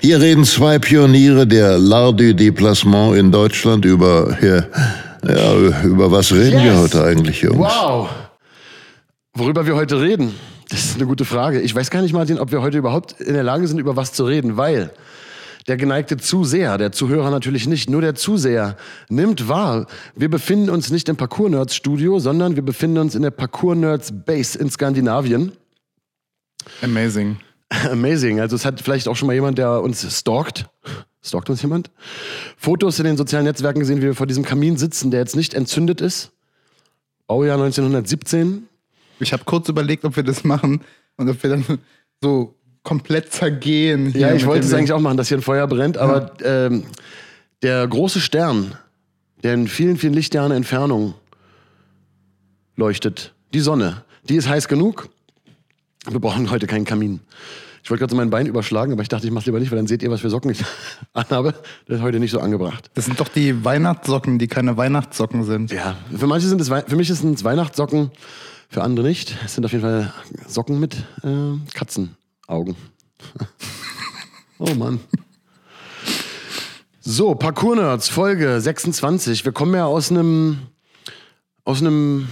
Hier reden zwei Pioniere der L'Art du Déplacement in Deutschland über, ja, ja über was reden yes. wir heute eigentlich, Jungs? Wow! Worüber wir heute reden, das ist eine gute Frage. Ich weiß gar nicht, Martin, ob wir heute überhaupt in der Lage sind, über was zu reden, weil der geneigte Zuseher, der Zuhörer natürlich nicht, nur der Zuseher nimmt wahr, wir befinden uns nicht im Parkour-Nerds-Studio, sondern wir befinden uns in der Parkour-Nerds-Base in Skandinavien. Amazing. Amazing. Also es hat vielleicht auch schon mal jemand, der uns stalkt. Stalkt uns jemand? Fotos in den sozialen Netzwerken gesehen, wie wir vor diesem Kamin sitzen, der jetzt nicht entzündet ist. Baujahr 1917. Ich habe kurz überlegt, ob wir das machen und ob wir dann so komplett zergehen. ja, ich wollte es eigentlich auch machen, dass hier ein Feuer brennt, aber ja. ähm, der große Stern, der in vielen, vielen Lichtjahren Entfernung leuchtet, die Sonne, die ist heiß genug. Wir brauchen heute keinen Kamin. Ich wollte gerade so mein Bein überschlagen, aber ich dachte, ich mache lieber nicht, weil dann seht ihr, was für Socken ich anhabe. Das ist heute nicht so angebracht. Das sind doch die Weihnachtssocken, die keine Weihnachtssocken sind. Ja, für manche sind es, für mich sind es Weihnachtssocken, für andere nicht. Es sind auf jeden Fall Socken mit äh, Katzenaugen. oh Mann. So, Parkour Nerds, Folge 26. Wir kommen ja aus einem aus einem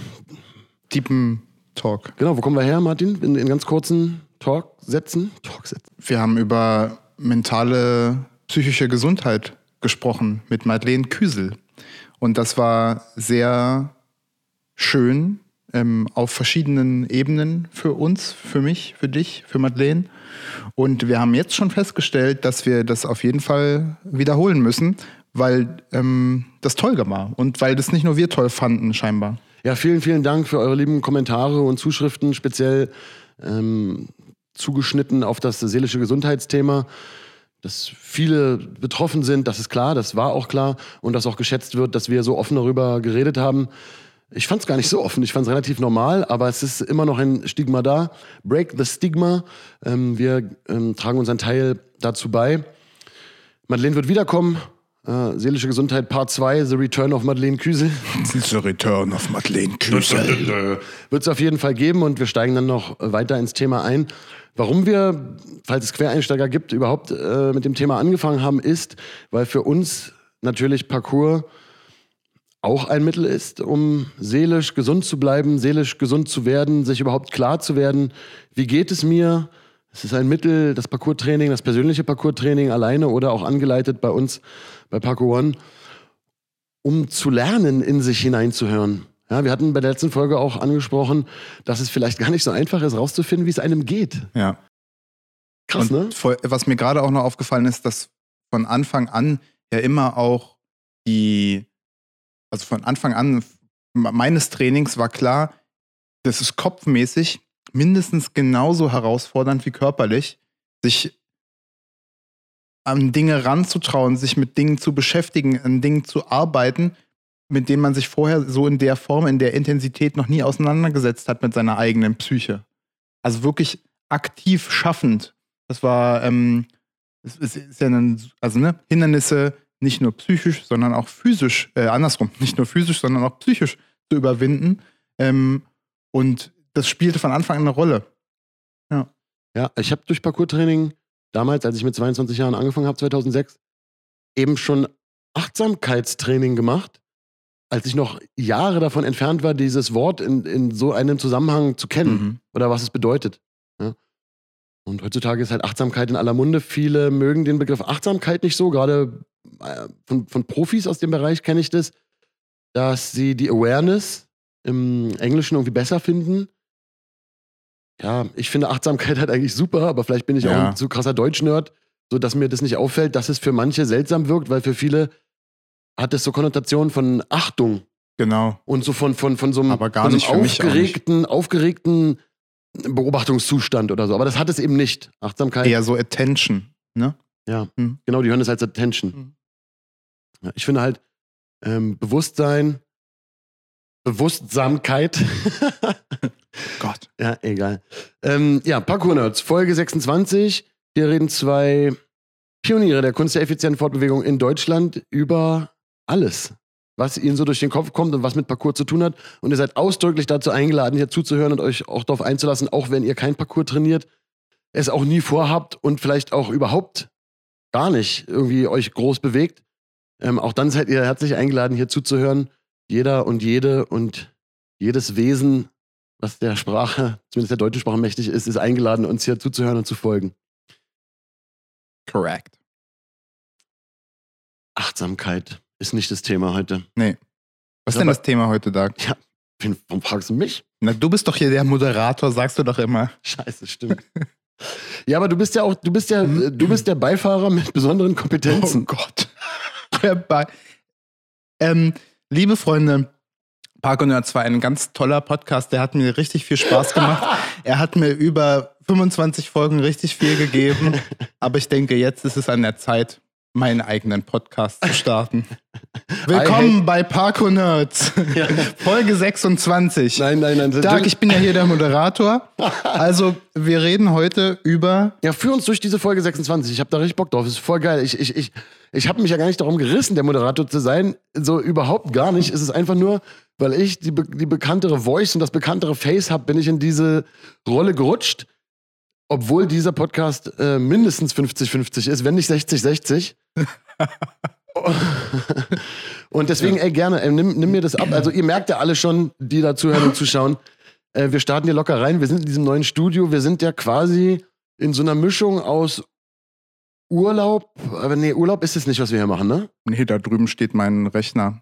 tiefen Talk. Genau, wo kommen wir her, Martin? In, in ganz kurzen Talk-Sätzen? Talk-Sätzen. Wir haben über mentale, psychische Gesundheit gesprochen mit Madeleine Küsel. Und das war sehr schön ähm, auf verschiedenen Ebenen für uns, für mich, für dich, für Madeleine. Und wir haben jetzt schon festgestellt, dass wir das auf jeden Fall wiederholen müssen, weil ähm, das toll war und weil das nicht nur wir toll fanden, scheinbar. Ja, vielen, vielen Dank für eure lieben Kommentare und Zuschriften, speziell ähm, zugeschnitten auf das seelische Gesundheitsthema. Dass viele betroffen sind, das ist klar, das war auch klar und dass auch geschätzt wird, dass wir so offen darüber geredet haben. Ich fand es gar nicht so offen, ich fand es relativ normal, aber es ist immer noch ein Stigma da. Break the Stigma. Ähm, wir ähm, tragen unseren Teil dazu bei. Madeleine wird wiederkommen. Äh, seelische Gesundheit Part 2, The Return of Madeleine Küsel. The Return of Madeleine Küsel. Wird es auf jeden Fall geben und wir steigen dann noch weiter ins Thema ein. Warum wir, falls es Quereinsteiger gibt, überhaupt äh, mit dem Thema angefangen haben, ist, weil für uns natürlich Parcours auch ein Mittel ist, um seelisch gesund zu bleiben, seelisch gesund zu werden, sich überhaupt klar zu werden, wie geht es mir. Es ist ein Mittel, das Parcours-Training, das persönliche Parcours-Training alleine oder auch angeleitet bei uns bei Parkour One, um zu lernen, in sich hineinzuhören. Ja, wir hatten bei der letzten Folge auch angesprochen, dass es vielleicht gar nicht so einfach ist, rauszufinden, wie es einem geht. Ja. Krass, Und ne? Voll, was mir gerade auch noch aufgefallen ist, dass von Anfang an ja immer auch die also von Anfang an meines Trainings war klar, das ist kopfmäßig mindestens genauso herausfordernd wie körperlich, sich an Dinge ranzutrauen, sich mit Dingen zu beschäftigen, an Dingen zu arbeiten, mit denen man sich vorher so in der Form, in der Intensität noch nie auseinandergesetzt hat mit seiner eigenen Psyche. Also wirklich aktiv schaffend. Das war, ähm, es ist ja ein, also ne, Hindernisse, nicht nur psychisch, sondern auch physisch, äh, andersrum, nicht nur physisch, sondern auch psychisch zu überwinden. Ähm, und das spielte von Anfang an eine Rolle. Ja. Ja, ich habe durch Parcours-Training damals, als ich mit 22 Jahren angefangen habe, 2006, eben schon Achtsamkeitstraining gemacht, als ich noch Jahre davon entfernt war, dieses Wort in, in so einem Zusammenhang zu kennen mhm. oder was es bedeutet. Ja. Und heutzutage ist halt Achtsamkeit in aller Munde. Viele mögen den Begriff Achtsamkeit nicht so, gerade äh, von, von Profis aus dem Bereich kenne ich das, dass sie die Awareness im Englischen irgendwie besser finden. Ja, ich finde Achtsamkeit halt eigentlich super, aber vielleicht bin ich ja. auch ein zu krasser Deutsch-Nerd, sodass mir das nicht auffällt, dass es für manche seltsam wirkt, weil für viele hat es so Konnotationen von Achtung. Genau. Und so von, von, von so einem, aber gar so nicht einem aufgeregten, aufgeregten Beobachtungszustand oder so. Aber das hat es eben nicht. Achtsamkeit. Eher so Attention, ne? Ja, mhm. genau, die hören das als Attention. Mhm. Ja, ich finde halt, ähm, Bewusstsein, Bewusstsamkeit. Gott. Ja, egal. Ähm, ja, Parkour-Nerds, Folge 26. Hier reden zwei Pioniere der Kunst der effizienten Fortbewegung in Deutschland über alles, was ihnen so durch den Kopf kommt und was mit Parkour zu tun hat. Und ihr seid ausdrücklich dazu eingeladen, hier zuzuhören und euch auch darauf einzulassen, auch wenn ihr kein Parkour trainiert, es auch nie vorhabt und vielleicht auch überhaupt gar nicht irgendwie euch groß bewegt. Ähm, auch dann seid ihr herzlich eingeladen, hier zuzuhören. Jeder und jede und jedes Wesen, was der Sprache, zumindest der deutschen Sprache mächtig ist, ist eingeladen, uns hier zuzuhören und zu folgen. Correct. Achtsamkeit ist nicht das Thema heute. Nee. Was ist denn das Thema heute, Doug? Ja, warum fragst du mich? Na, du bist doch hier der Moderator, sagst du doch immer. Scheiße, stimmt. ja, aber du bist ja auch, du bist ja, hm? du bist der Beifahrer mit besonderen Kompetenzen. Oh Gott. Ähm, liebe Freunde, Parko Nerds war ein ganz toller Podcast. Der hat mir richtig viel Spaß gemacht. er hat mir über 25 Folgen richtig viel gegeben. Aber ich denke, jetzt ist es an der Zeit, meinen eigenen Podcast zu starten. Willkommen bei Parko Nerds, ja. Folge 26. Nein, nein, nein. Dark, ich bin ja hier der Moderator. Also, wir reden heute über. Ja, führ uns durch diese Folge 26. Ich habe da richtig Bock drauf. Das ist voll geil. Ich, ich, ich, ich habe mich ja gar nicht darum gerissen, der Moderator zu sein. So überhaupt gar nicht. Es ist einfach nur, weil ich die, die bekanntere Voice und das bekanntere Face habe, bin ich in diese Rolle gerutscht. Obwohl dieser Podcast äh, mindestens 50-50 ist, wenn nicht 60-60. und deswegen, ey, gerne, ey, nimm, nimm, mir das ab. Also, ihr merkt ja alle schon, die da zuhören und zuschauen. Äh, wir starten hier locker rein. Wir sind in diesem neuen Studio. Wir sind ja quasi in so einer Mischung aus Urlaub. Aber nee, Urlaub ist es nicht, was wir hier machen, ne? Nee, da drüben steht mein Rechner.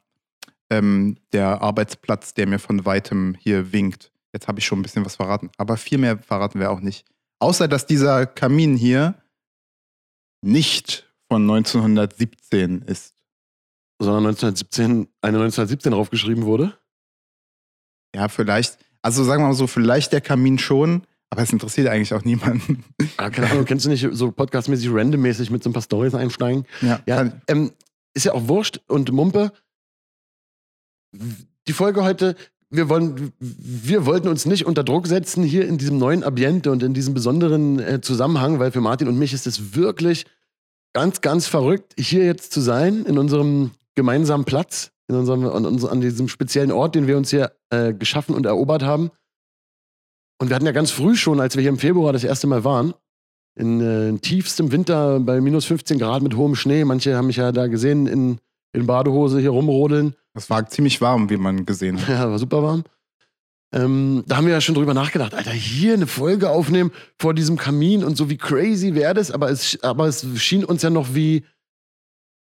Ähm, der Arbeitsplatz, der mir von weitem hier winkt. Jetzt habe ich schon ein bisschen was verraten. Aber viel mehr verraten wir auch nicht. Außer, dass dieser Kamin hier nicht von 1917 ist. Sondern 1917, eine 1917 draufgeschrieben wurde? Ja, vielleicht. Also sagen wir mal so, vielleicht der Kamin schon, aber es interessiert eigentlich auch niemanden. Ah, keine Ahnung, kennst du nicht so podcastmäßig, randommäßig mit so ein paar Stories einsteigen? Ja. ja ähm, ist ja auch Wurscht und Mumpe. Die Folge heute, wir, wollen, wir wollten uns nicht unter Druck setzen hier in diesem neuen Ambiente und in diesem besonderen äh, Zusammenhang, weil für Martin und mich ist es wirklich ganz, ganz verrückt, hier jetzt zu sein, in unserem gemeinsamen Platz, in unserem, an, an diesem speziellen Ort, den wir uns hier äh, geschaffen und erobert haben. Und wir hatten ja ganz früh schon, als wir hier im Februar das erste Mal waren, in, äh, tiefstem Winter bei minus 15 Grad mit hohem Schnee. Manche haben mich ja da gesehen in, in Badehose hier rumrodeln. Das war ziemlich warm, wie man gesehen hat. Ja, war super warm. Ähm, da haben wir ja schon drüber nachgedacht, Alter, hier eine Folge aufnehmen vor diesem Kamin und so wie crazy wäre das, aber es, aber es schien uns ja noch wie,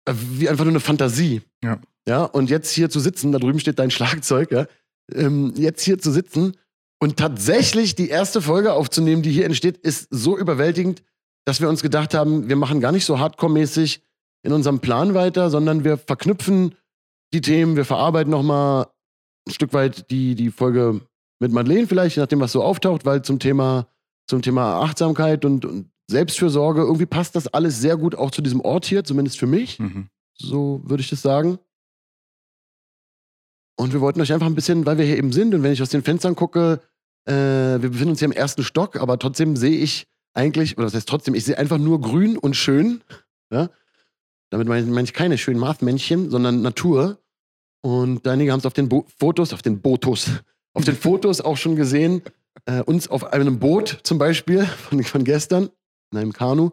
äh, wie einfach nur eine Fantasie. Ja. Ja, und jetzt hier zu sitzen, da drüben steht dein Schlagzeug, ja, ähm, jetzt hier zu sitzen und tatsächlich die erste Folge aufzunehmen, die hier entsteht, ist so überwältigend, dass wir uns gedacht haben, wir machen gar nicht so hardcore-mäßig in unserem Plan weiter, sondern wir verknüpfen die Themen, wir verarbeiten nochmal ein Stück weit die, die Folge mit Madeleine vielleicht, je nachdem, was so auftaucht, weil zum Thema, zum Thema Achtsamkeit und, und Selbstfürsorge, irgendwie passt das alles sehr gut auch zu diesem Ort hier, zumindest für mich. Mhm. So würde ich das sagen. Und wir wollten euch einfach ein bisschen, weil wir hier eben sind und wenn ich aus den Fenstern gucke, äh, wir befinden uns hier im ersten Stock, aber trotzdem sehe ich eigentlich, oder das heißt trotzdem, ich sehe einfach nur grün und schön. Ja? Damit meine ich, keine schönen Mathmännchen, sondern Natur. Und einige haben es auf den Bo Fotos, auf den Botos, auf den Fotos auch schon gesehen. Äh, uns auf einem Boot zum Beispiel von, von gestern, in einem Kanu.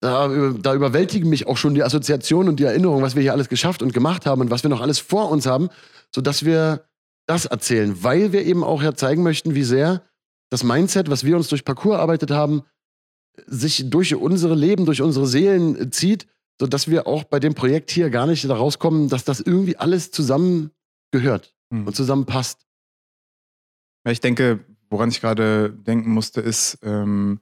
Da, da, überwältigen mich auch schon die Assoziationen und die Erinnerungen, was wir hier alles geschafft und gemacht haben und was wir noch alles vor uns haben, sodass wir das erzählen, weil wir eben auch ja zeigen möchten, wie sehr das Mindset, was wir uns durch Parcours erarbeitet haben, sich durch unsere Leben, durch unsere Seelen zieht, sodass wir auch bei dem Projekt hier gar nicht da rauskommen, dass das irgendwie alles zusammen gehört mhm. und zusammenpasst. Ich denke, woran ich gerade denken musste, ist, ähm,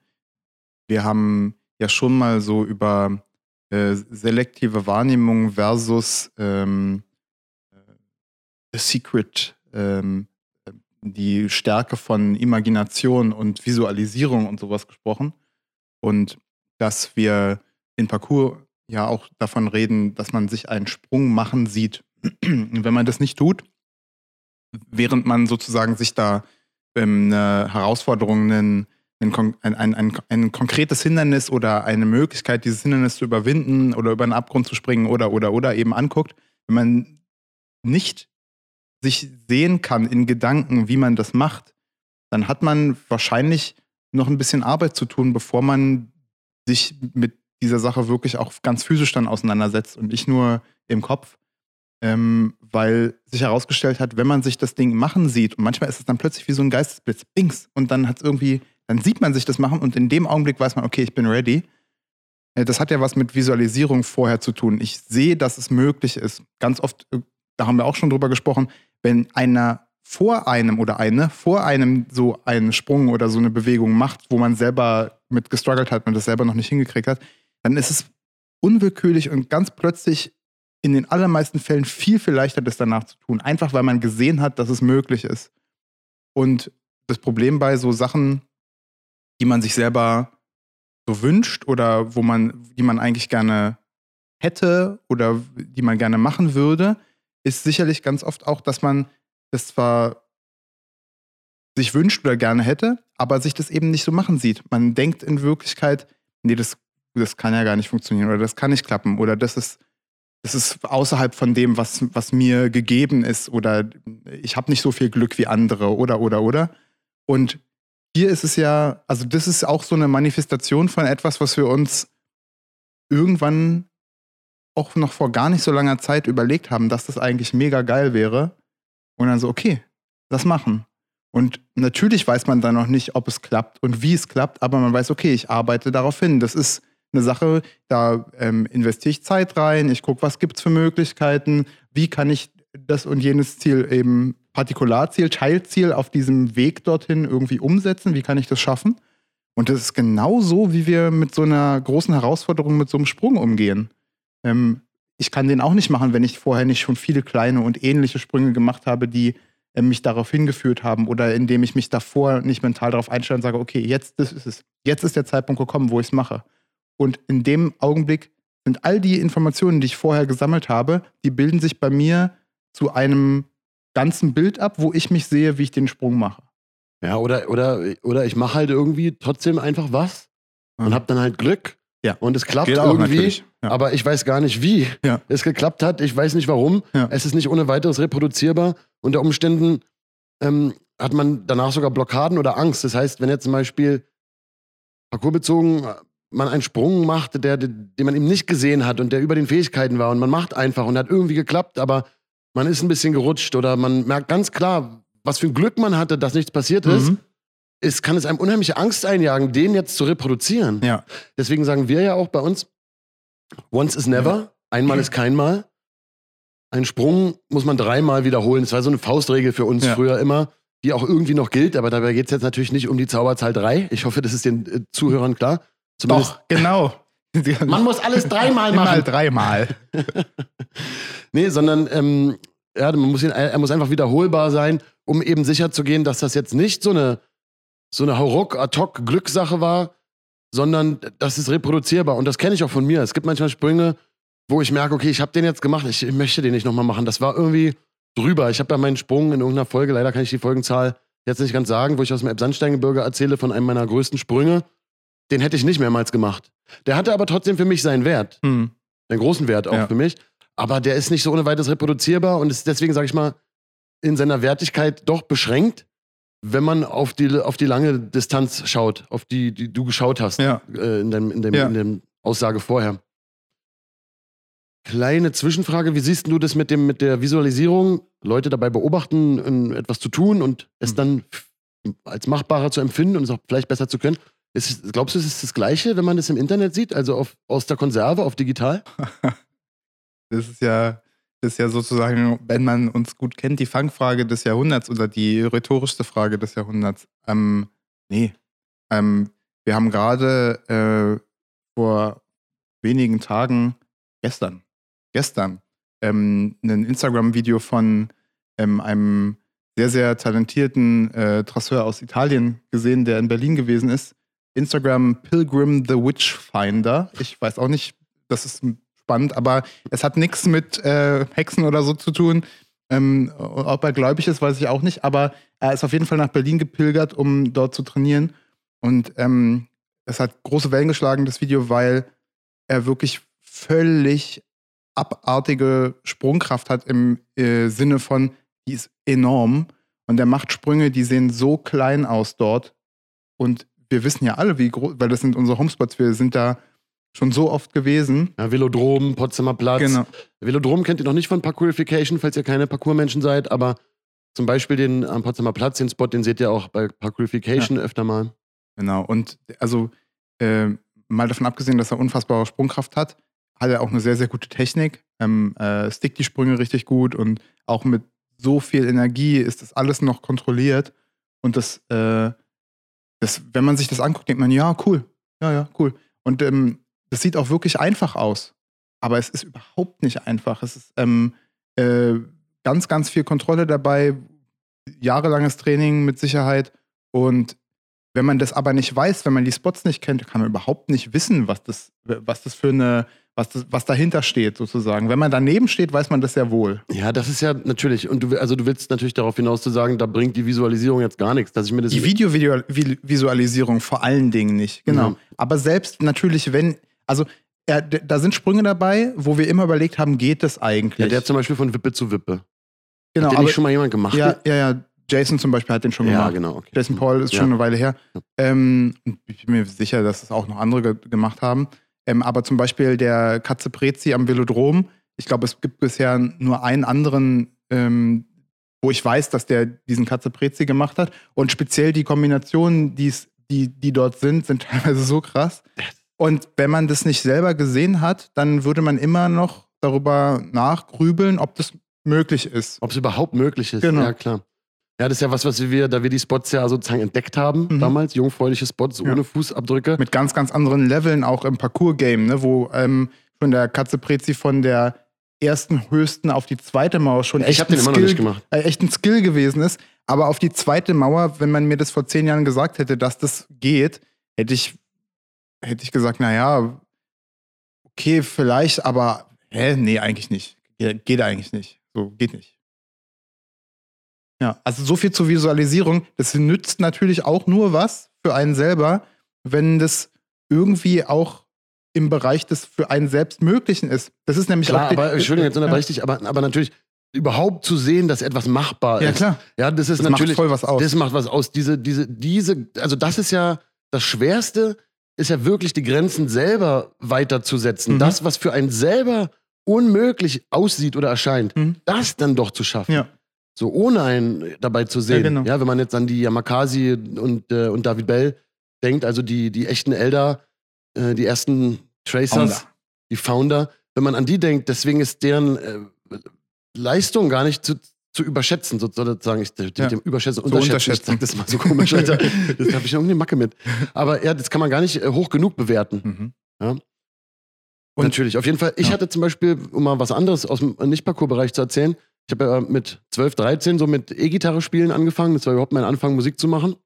wir haben ja schon mal so über äh, selektive Wahrnehmung versus ähm, äh, The Secret, ähm, die Stärke von Imagination und Visualisierung und sowas gesprochen. Und dass wir in Parcours ja auch davon reden, dass man sich einen Sprung machen sieht. Wenn man das nicht tut, während man sozusagen sich da ähm, eine Herausforderung, einen, ein, ein, ein, ein, konkretes Hindernis oder eine Möglichkeit, dieses Hindernis zu überwinden oder über einen Abgrund zu springen oder oder oder eben anguckt, wenn man nicht sich sehen kann in Gedanken, wie man das macht, dann hat man wahrscheinlich noch ein bisschen Arbeit zu tun, bevor man sich mit dieser Sache wirklich auch ganz physisch dann auseinandersetzt und nicht nur im Kopf. Ähm, weil sich herausgestellt hat, wenn man sich das Ding machen sieht, und manchmal ist es dann plötzlich wie so ein Geistesblitz, bings, und dann hat es irgendwie, dann sieht man sich das machen und in dem Augenblick weiß man, okay, ich bin ready. Äh, das hat ja was mit Visualisierung vorher zu tun. Ich sehe, dass es möglich ist. Ganz oft, äh, da haben wir auch schon drüber gesprochen, wenn einer vor einem oder eine vor einem so einen Sprung oder so eine Bewegung macht, wo man selber mit gestruggelt hat, man das selber noch nicht hingekriegt hat, dann ist es unwillkürlich und ganz plötzlich in den allermeisten Fällen viel, viel leichter, das danach zu tun. Einfach weil man gesehen hat, dass es möglich ist. Und das Problem bei so Sachen, die man sich selber so wünscht oder wo man, die man eigentlich gerne hätte oder die man gerne machen würde, ist sicherlich ganz oft auch, dass man das zwar sich wünscht oder gerne hätte, aber sich das eben nicht so machen sieht. Man denkt in Wirklichkeit, nee, das, das kann ja gar nicht funktionieren oder das kann nicht klappen oder das ist es ist außerhalb von dem, was, was mir gegeben ist oder ich habe nicht so viel Glück wie andere oder oder oder. Und hier ist es ja, also das ist auch so eine Manifestation von etwas, was wir uns irgendwann auch noch vor gar nicht so langer Zeit überlegt haben, dass das eigentlich mega geil wäre. Und dann so, okay, das machen. Und natürlich weiß man dann noch nicht, ob es klappt und wie es klappt, aber man weiß, okay, ich arbeite darauf hin. Das ist eine Sache, da ähm, investiere ich Zeit rein, ich gucke, was gibt es für Möglichkeiten, wie kann ich das und jenes Ziel eben Partikularziel, Teilziel auf diesem Weg dorthin irgendwie umsetzen, wie kann ich das schaffen? Und das ist genau so, wie wir mit so einer großen Herausforderung, mit so einem Sprung umgehen. Ähm, ich kann den auch nicht machen, wenn ich vorher nicht schon viele kleine und ähnliche Sprünge gemacht habe, die äh, mich darauf hingeführt haben oder indem ich mich davor nicht mental darauf einstelle und sage, okay, jetzt das ist es. Jetzt ist der Zeitpunkt gekommen, wo ich es mache. Und in dem Augenblick sind all die Informationen, die ich vorher gesammelt habe, die bilden sich bei mir zu einem ganzen Bild ab, wo ich mich sehe, wie ich den Sprung mache. Ja, oder, oder, oder ich mache halt irgendwie trotzdem einfach was und mhm. habe dann halt Glück. Ja. Und es klappt irgendwie, ja. aber ich weiß gar nicht, wie ja. es geklappt hat. Ich weiß nicht warum. Ja. Es ist nicht ohne weiteres reproduzierbar. Unter Umständen ähm, hat man danach sogar Blockaden oder Angst. Das heißt, wenn jetzt zum Beispiel parcoursbezogen man einen Sprung machte, der, den man eben nicht gesehen hat und der über den Fähigkeiten war und man macht einfach und hat irgendwie geklappt, aber man ist ein bisschen gerutscht oder man merkt ganz klar, was für ein Glück man hatte, dass nichts passiert ist. Mhm. Es kann es einem unheimliche Angst einjagen, den jetzt zu reproduzieren. Ja. Deswegen sagen wir ja auch bei uns, once is never, ja. einmal ist kein Mal. Ein Sprung muss man dreimal wiederholen. Das war so eine Faustregel für uns ja. früher immer, die auch irgendwie noch gilt, aber dabei geht es jetzt natürlich nicht um die Zauberzahl drei. Ich hoffe, das ist den äh, Zuhörern klar. Zumindest Doch, genau. Man muss alles dreimal machen. Mal dreimal. nee, sondern ähm, ja, man muss ihn, er muss einfach wiederholbar sein, um eben sicher zu gehen, dass das jetzt nicht so eine, so eine Hauruck, ad-hoc Glückssache war, sondern das ist reproduzierbar. Und das kenne ich auch von mir. Es gibt manchmal Sprünge, wo ich merke, okay, ich habe den jetzt gemacht, ich, ich möchte den nicht nochmal machen. Das war irgendwie drüber. Ich habe ja meinen Sprung in irgendeiner Folge, leider kann ich die Folgenzahl jetzt nicht ganz sagen, wo ich aus dem Elbsandsteingebirge erzähle von einem meiner größten Sprünge den hätte ich nicht mehrmals gemacht. Der hatte aber trotzdem für mich seinen Wert. Mhm. Einen großen Wert auch ja. für mich. Aber der ist nicht so ohne weiteres reproduzierbar und ist deswegen, sage ich mal, in seiner Wertigkeit doch beschränkt, wenn man auf die, auf die lange Distanz schaut, auf die, die du geschaut hast ja. äh, in, dem, in, dem, ja. in dem Aussage vorher. Kleine Zwischenfrage, wie siehst du das mit, dem, mit der Visualisierung? Leute dabei beobachten, etwas zu tun und es hm. dann als machbarer zu empfinden und es auch vielleicht besser zu können. Ist, glaubst du, es ist das Gleiche, wenn man das im Internet sieht, also auf, aus der Konserve auf digital? das ist ja, das ist ja sozusagen, wenn man uns gut kennt, die Fangfrage des Jahrhunderts oder die rhetorischste Frage des Jahrhunderts. Ähm, nee. Ähm, wir haben gerade äh, vor wenigen Tagen, gestern, gestern, ähm, ein Instagram-Video von ähm, einem sehr, sehr talentierten äh, Trasseur aus Italien gesehen, der in Berlin gewesen ist Instagram Pilgrim the Witchfinder. Ich weiß auch nicht, das ist spannend, aber es hat nichts mit äh, Hexen oder so zu tun. Ähm, ob er gläubig ist, weiß ich auch nicht, aber er ist auf jeden Fall nach Berlin gepilgert, um dort zu trainieren. Und ähm, es hat große Wellen geschlagen, das Video, weil er wirklich völlig abartige Sprungkraft hat im äh, Sinne von, die ist enorm. Und er macht Sprünge, die sehen so klein aus dort. Und wir wissen ja alle, wie groß, weil das sind unsere Homespots, wir sind da schon so oft gewesen. Ja, Velodrom, Potsdamer Platz. Genau. Velodrom kennt ihr noch nicht von Parkourification, falls ihr keine Parkourmenschen seid, aber zum Beispiel den am Potsdamer Platz, den Spot, den seht ihr auch bei Parkourification ja. öfter mal. Genau, und also äh, mal davon abgesehen, dass er unfassbare Sprungkraft hat, hat er auch eine sehr, sehr gute Technik. Ähm, äh, stickt die Sprünge richtig gut und auch mit so viel Energie ist das alles noch kontrolliert. Und das, äh, das, wenn man sich das anguckt, denkt man, ja, cool. Ja, ja, cool. Und ähm, das sieht auch wirklich einfach aus. Aber es ist überhaupt nicht einfach. Es ist ähm, äh, ganz, ganz viel Kontrolle dabei, jahrelanges Training mit Sicherheit. Und wenn man das aber nicht weiß, wenn man die Spots nicht kennt, kann man überhaupt nicht wissen, was das, was das für eine, was, das, was dahinter steht, sozusagen. Wenn man daneben steht, weiß man das ja wohl. Ja, das ist ja natürlich, und du, also du willst natürlich darauf hinaus zu sagen, da bringt die Visualisierung jetzt gar nichts, dass ich mir das. Die Videovisualisierung vor allen Dingen nicht, genau. Ja. Aber selbst natürlich, wenn, also er, da sind Sprünge dabei, wo wir immer überlegt haben, geht das eigentlich? Ja, der zum Beispiel von Wippe zu Wippe. Genau. Hat den nicht schon mal jemand gemacht? Ja, ja, ja. Jason zum Beispiel hat den schon gemacht. Ja, genau. Okay. Jason Paul ist ja. schon eine Weile her. Ähm, ich bin mir sicher, dass es auch noch andere ge gemacht haben. Ähm, aber zum Beispiel der Katze Prezi am Velodrom, ich glaube, es gibt bisher nur einen anderen, ähm, wo ich weiß, dass der diesen Katze Prezi gemacht hat. Und speziell die Kombinationen, die, die dort sind, sind teilweise so krass. Und wenn man das nicht selber gesehen hat, dann würde man immer noch darüber nachgrübeln, ob das möglich ist. Ob es überhaupt möglich ist, genau. ja klar. Ja, das ist ja was, was wir, da wir die Spots ja sozusagen entdeckt haben, mhm. damals, jungfräuliche Spots ja. ohne Fußabdrücke. Mit ganz, ganz anderen Leveln auch im Parcours-Game, ne, wo ähm, von der Katze Prezi von der ersten höchsten auf die zweite Mauer schon ja, echt, den Skill. Äh, echt ein Skill gewesen ist. Aber auf die zweite Mauer, wenn man mir das vor zehn Jahren gesagt hätte, dass das geht, hätte ich, hätte ich gesagt, naja, okay, vielleicht, aber hä, nee, eigentlich nicht. Geht eigentlich nicht. So, geht nicht. Ja, also so viel zur Visualisierung. Das nützt natürlich auch nur was für einen selber, wenn das irgendwie auch im Bereich des für einen selbst Möglichen ist. Das ist nämlich klar, auch. Aber, Entschuldigung, jetzt unterbreche ich dich, aber, aber natürlich überhaupt zu sehen, dass etwas machbar ist. Ja, klar. Ja, das ist das natürlich. Macht voll was aus. Das macht was aus. Diese, diese, diese, also das ist ja das Schwerste, ist ja wirklich die Grenzen selber weiterzusetzen. Mhm. Das, was für einen selber unmöglich aussieht oder erscheint, mhm. das dann doch zu schaffen. Ja so ohne einen dabei zu sehen. Ja, genau. ja wenn man jetzt an die Yamakasi und, äh, und David Bell denkt, also die, die echten Elder, äh, die ersten Tracers, Founder. die Founder, wenn man an die denkt, deswegen ist deren äh, Leistung gar nicht zu, zu überschätzen, sozusagen. Ich, ja. dem Überschätzen, so unterschätzen. Ich sag das mal so komisch, Alter. das habe ich irgendwie Macke mit. Aber ja, das kann man gar nicht äh, hoch genug bewerten. Mhm. Ja? Und Natürlich, auf jeden Fall. Ich ja. hatte zum Beispiel, um mal was anderes aus dem Nicht-Parcours-Bereich zu erzählen, ich habe ja mit 12, 13 so mit E-Gitarre spielen angefangen. Das war überhaupt mein Anfang, Musik zu machen.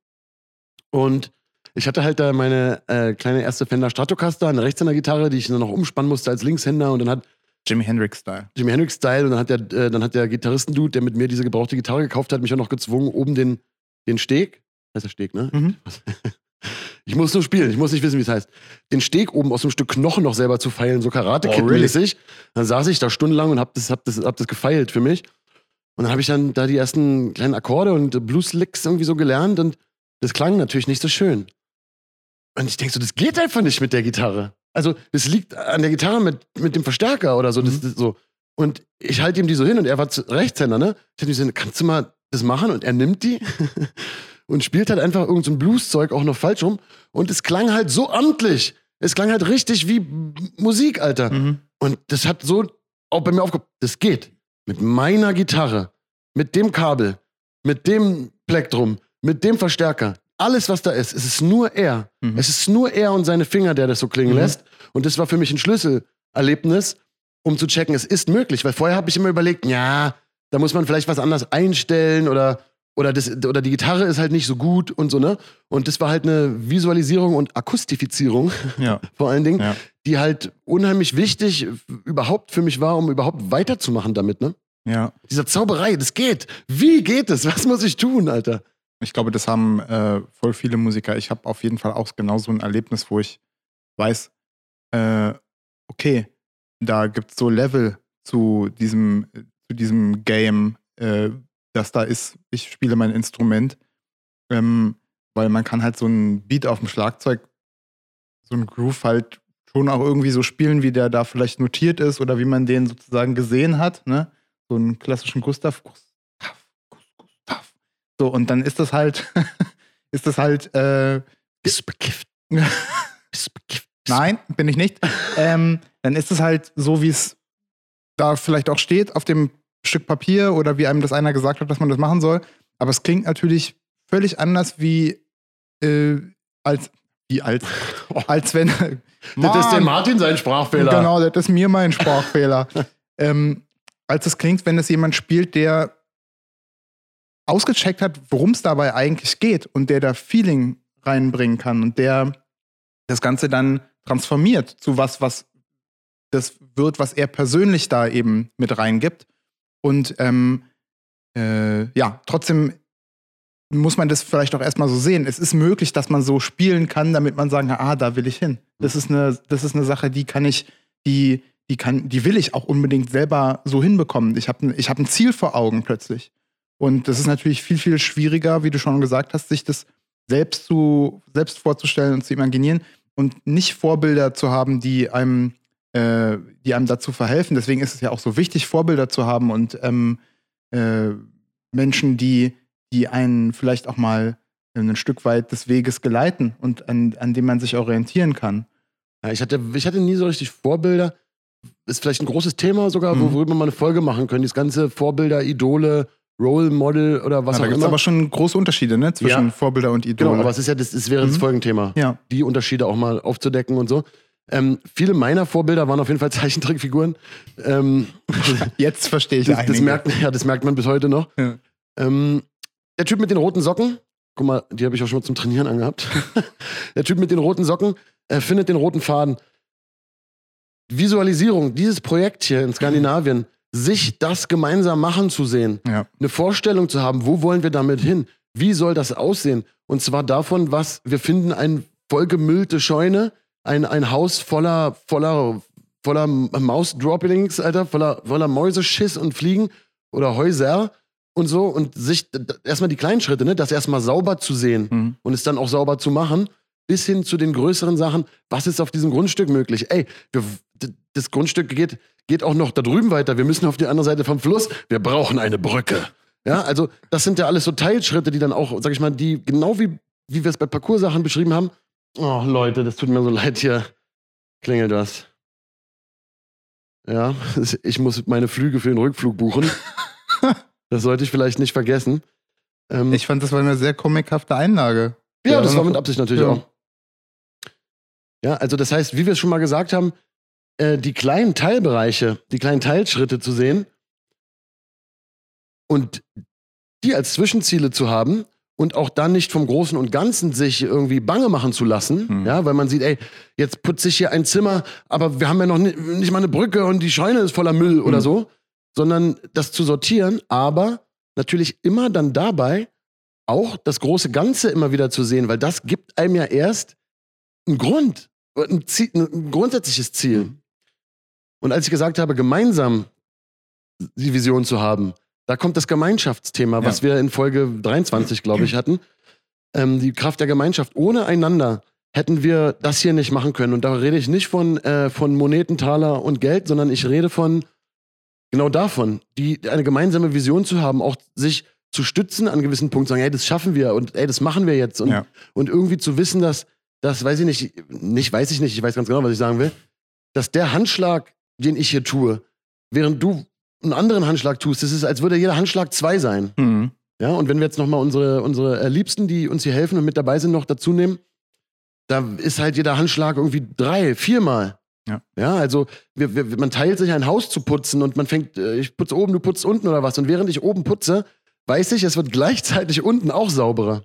Und ich hatte halt da meine äh, kleine erste Fender Stratocaster, eine Rechtshänder-Gitarre, die ich dann noch umspannen musste als Linkshänder. Und dann hat Jimi Hendrix-Style. Jimi Hendrix-Style. Und dann hat der, äh, dann hat der Gitarristendude, der mit mir diese gebrauchte Gitarre gekauft hat, mich auch noch gezwungen, oben den, den Steg, heißt der Steg, ne? Mhm. Ich muss nur spielen, ich muss nicht wissen, wie es heißt. Den Steg oben aus einem Stück Knochen noch selber zu feilen, so Karate-Kid-mäßig. Oh, really? Dann saß ich da stundenlang und hab das, hab das, hab das gefeilt für mich. Und dann habe ich dann da die ersten kleinen Akkorde und Blues-Licks irgendwie so gelernt und das klang natürlich nicht so schön. Und ich denke so, das geht einfach nicht mit der Gitarre. Also, das liegt an der Gitarre mit, mit dem Verstärker oder so. Mhm. Das, das, so. Und ich halte ihm die so hin und er war Rechtshänder, ne? Ich habe gesagt, kannst du mal das machen? Und er nimmt die und spielt halt einfach irgendein so Blues-Zeug auch noch falsch rum. Und es klang halt so amtlich. Es klang halt richtig wie Musik, Alter. Mhm. Und das hat so auch bei mir aufgekommen, das geht. Mit meiner Gitarre, mit dem Kabel, mit dem Plektrum, mit dem Verstärker. Alles, was da ist, es ist nur er. Mhm. Es ist nur er und seine Finger, der das so klingen mhm. lässt. Und das war für mich ein Schlüsselerlebnis, um zu checken, es ist möglich. Weil vorher habe ich immer überlegt, ja, da muss man vielleicht was anders einstellen oder oder, das, oder die Gitarre ist halt nicht so gut und so, ne? Und das war halt eine Visualisierung und Akustifizierung, Ja. vor allen Dingen, Ja. die halt unheimlich wichtig überhaupt für mich war, um überhaupt weiterzumachen damit, ne? Ja. Dieser Zauberei, das geht. Wie geht es? Was muss ich tun, Alter? Ich glaube, das haben äh, voll viele Musiker. Ich habe auf jeden Fall auch genau so ein Erlebnis, wo ich weiß, äh, okay, da gibt es so Level zu diesem, zu diesem Game, äh, das da ist, ich spiele mein Instrument. Ähm, weil man kann halt so einen Beat auf dem Schlagzeug, so einen Groove halt schon auch irgendwie so spielen, wie der da vielleicht notiert ist oder wie man den sozusagen gesehen hat, ne? So einen klassischen Gustav, Gustav, Gustav. So, und dann ist das halt, ist das halt, äh, Bist bekifft? Bist bekifft? nein, bin ich nicht. ähm, dann ist es halt so, wie es da vielleicht auch steht auf dem Stück Papier oder wie einem das einer gesagt hat, dass man das machen soll. Aber es klingt natürlich völlig anders wie äh, als wie als als wenn Das ist der Mann, Martin sein Sprachfehler. Genau, das ist mir mein Sprachfehler. ähm, als es klingt, wenn es jemand spielt, der ausgecheckt hat, worum es dabei eigentlich geht und der da Feeling reinbringen kann und der das Ganze dann transformiert zu was, was das wird, was er persönlich da eben mit reingibt. Und ähm, äh, ja, trotzdem muss man das vielleicht auch erstmal so sehen. Es ist möglich, dass man so spielen kann, damit man sagen kann, ah, da will ich hin. Das ist eine, das ist eine Sache, die kann ich, die, die kann, die will ich auch unbedingt selber so hinbekommen. Ich habe ich hab ein Ziel vor Augen plötzlich. Und das ist natürlich viel, viel schwieriger, wie du schon gesagt hast, sich das selbst zu, selbst vorzustellen und zu imaginieren und nicht Vorbilder zu haben, die einem, äh, die einem dazu verhelfen. Deswegen ist es ja auch so wichtig, Vorbilder zu haben und ähm, äh, Menschen, die, die einen vielleicht auch mal ein Stück weit des Weges geleiten und an, an dem man sich orientieren kann. Ja, ich, hatte, ich hatte nie so richtig Vorbilder. Ist vielleicht ein großes Thema sogar, Mhm. worüber wir mal eine Folge machen können. Dieses ganze Vorbilder, Idole, Role Model oder was ja, da auch gibt es immer. aber schon große Unterschiede ne? zwischen Ja. Vorbilder und Idole. genau, aber es ist ja, das, das wäre das Mhm. Folgenthema. ja. Die Unterschiede auch mal aufzudecken und so. Ähm, viele meiner Vorbilder waren auf jeden Fall Zeichentrickfiguren. Ähm, Jetzt verstehe ich das, das, einige. merkt, ja, das merkt man bis heute noch. Ja. Ähm, der Typ mit den roten Socken, guck mal, die habe ich auch schon mal zum Trainieren angehabt. der Typ mit den roten Socken äh, findet den roten Faden. Visualisierung, dieses Projekt hier in Skandinavien, sich das gemeinsam machen zu sehen, Ja. eine Vorstellung zu haben, wo wollen wir damit hin? Wie soll das aussehen? Und zwar davon, was wir finden, eine vollgemüllte Scheune, ein, ein Haus voller, voller, voller Mausdroppings, Alter, voller, voller Mäuseschiss und Fliegen oder Häuser und so und sich erstmal die kleinen Schritte, ne, das erstmal sauber zu sehen Mhm. und es dann auch sauber zu machen, bis hin zu den größeren Sachen. Was ist auf diesem Grundstück möglich? Ey, wir, das Grundstück geht, geht auch noch da drüben weiter. Wir müssen auf die andere Seite vom Fluss. Wir brauchen eine Brücke. Ja, also das sind ja alles so Teilschritte, die dann auch, sag ich mal, die genau wie, wie wir es bei Parcoursachen beschrieben haben. Oh, Leute, das tut mir so leid hier. Klingelt was. Ja, ich muss meine Flüge für den Rückflug buchen. das sollte ich vielleicht nicht vergessen. Ähm, Ich fand, das war eine sehr komikhafte Einlage. ja, Ja, das war noch- mit Absicht natürlich ja. auch. Ja, also das heißt, wie wir es schon mal gesagt haben, äh, die kleinen Teilbereiche, die kleinen Teilschritte zu sehen und die als Zwischenziele zu haben und auch dann nicht vom Großen und Ganzen sich irgendwie bange machen zu lassen, Hm. ja, weil man sieht, ey, jetzt putze ich hier ein Zimmer, aber wir haben ja noch ni- nicht mal eine Brücke und die Scheune ist voller Müll oder Hm. so, sondern das zu sortieren, aber natürlich immer dann dabei auch das große Ganze immer wieder zu sehen, weil das gibt einem ja erst einen Grund, ein, Ziel, ein grundsätzliches Ziel. Und als ich gesagt habe, gemeinsam die Vision zu haben, da kommt das Gemeinschaftsthema, was wir in Folge 23, glaube ich, hatten. Ähm, die Kraft der Gemeinschaft. Ohne einander hätten wir das hier nicht machen können. Und da rede ich nicht von, äh, von Moneten, Taler und Geld, sondern ich rede von genau davon, die, eine gemeinsame Vision zu haben, auch sich zu stützen an gewissen Punkten, sagen, hey, das schaffen wir und ey, das machen wir jetzt. Und, Ja. und irgendwie zu wissen, dass, das weiß ich nicht, nicht weiß ich nicht, ich weiß ganz genau, was ich sagen will, dass der Handschlag, den ich hier tue, während du einen anderen Handschlag tust, das ist, als würde jeder Handschlag zwei sein. Mhm. Ja, und wenn wir jetzt nochmal unsere, unsere äh, Liebsten, die uns hier helfen und mit dabei sind, noch dazu nehmen, da ist halt jeder Handschlag irgendwie drei, viermal. Ja. Ja, also wir, wir, man teilt sich ein Haus zu putzen und man fängt, äh, ich putze oben, du putzt unten oder was. Und während ich oben putze, weiß ich, es wird gleichzeitig unten auch sauberer.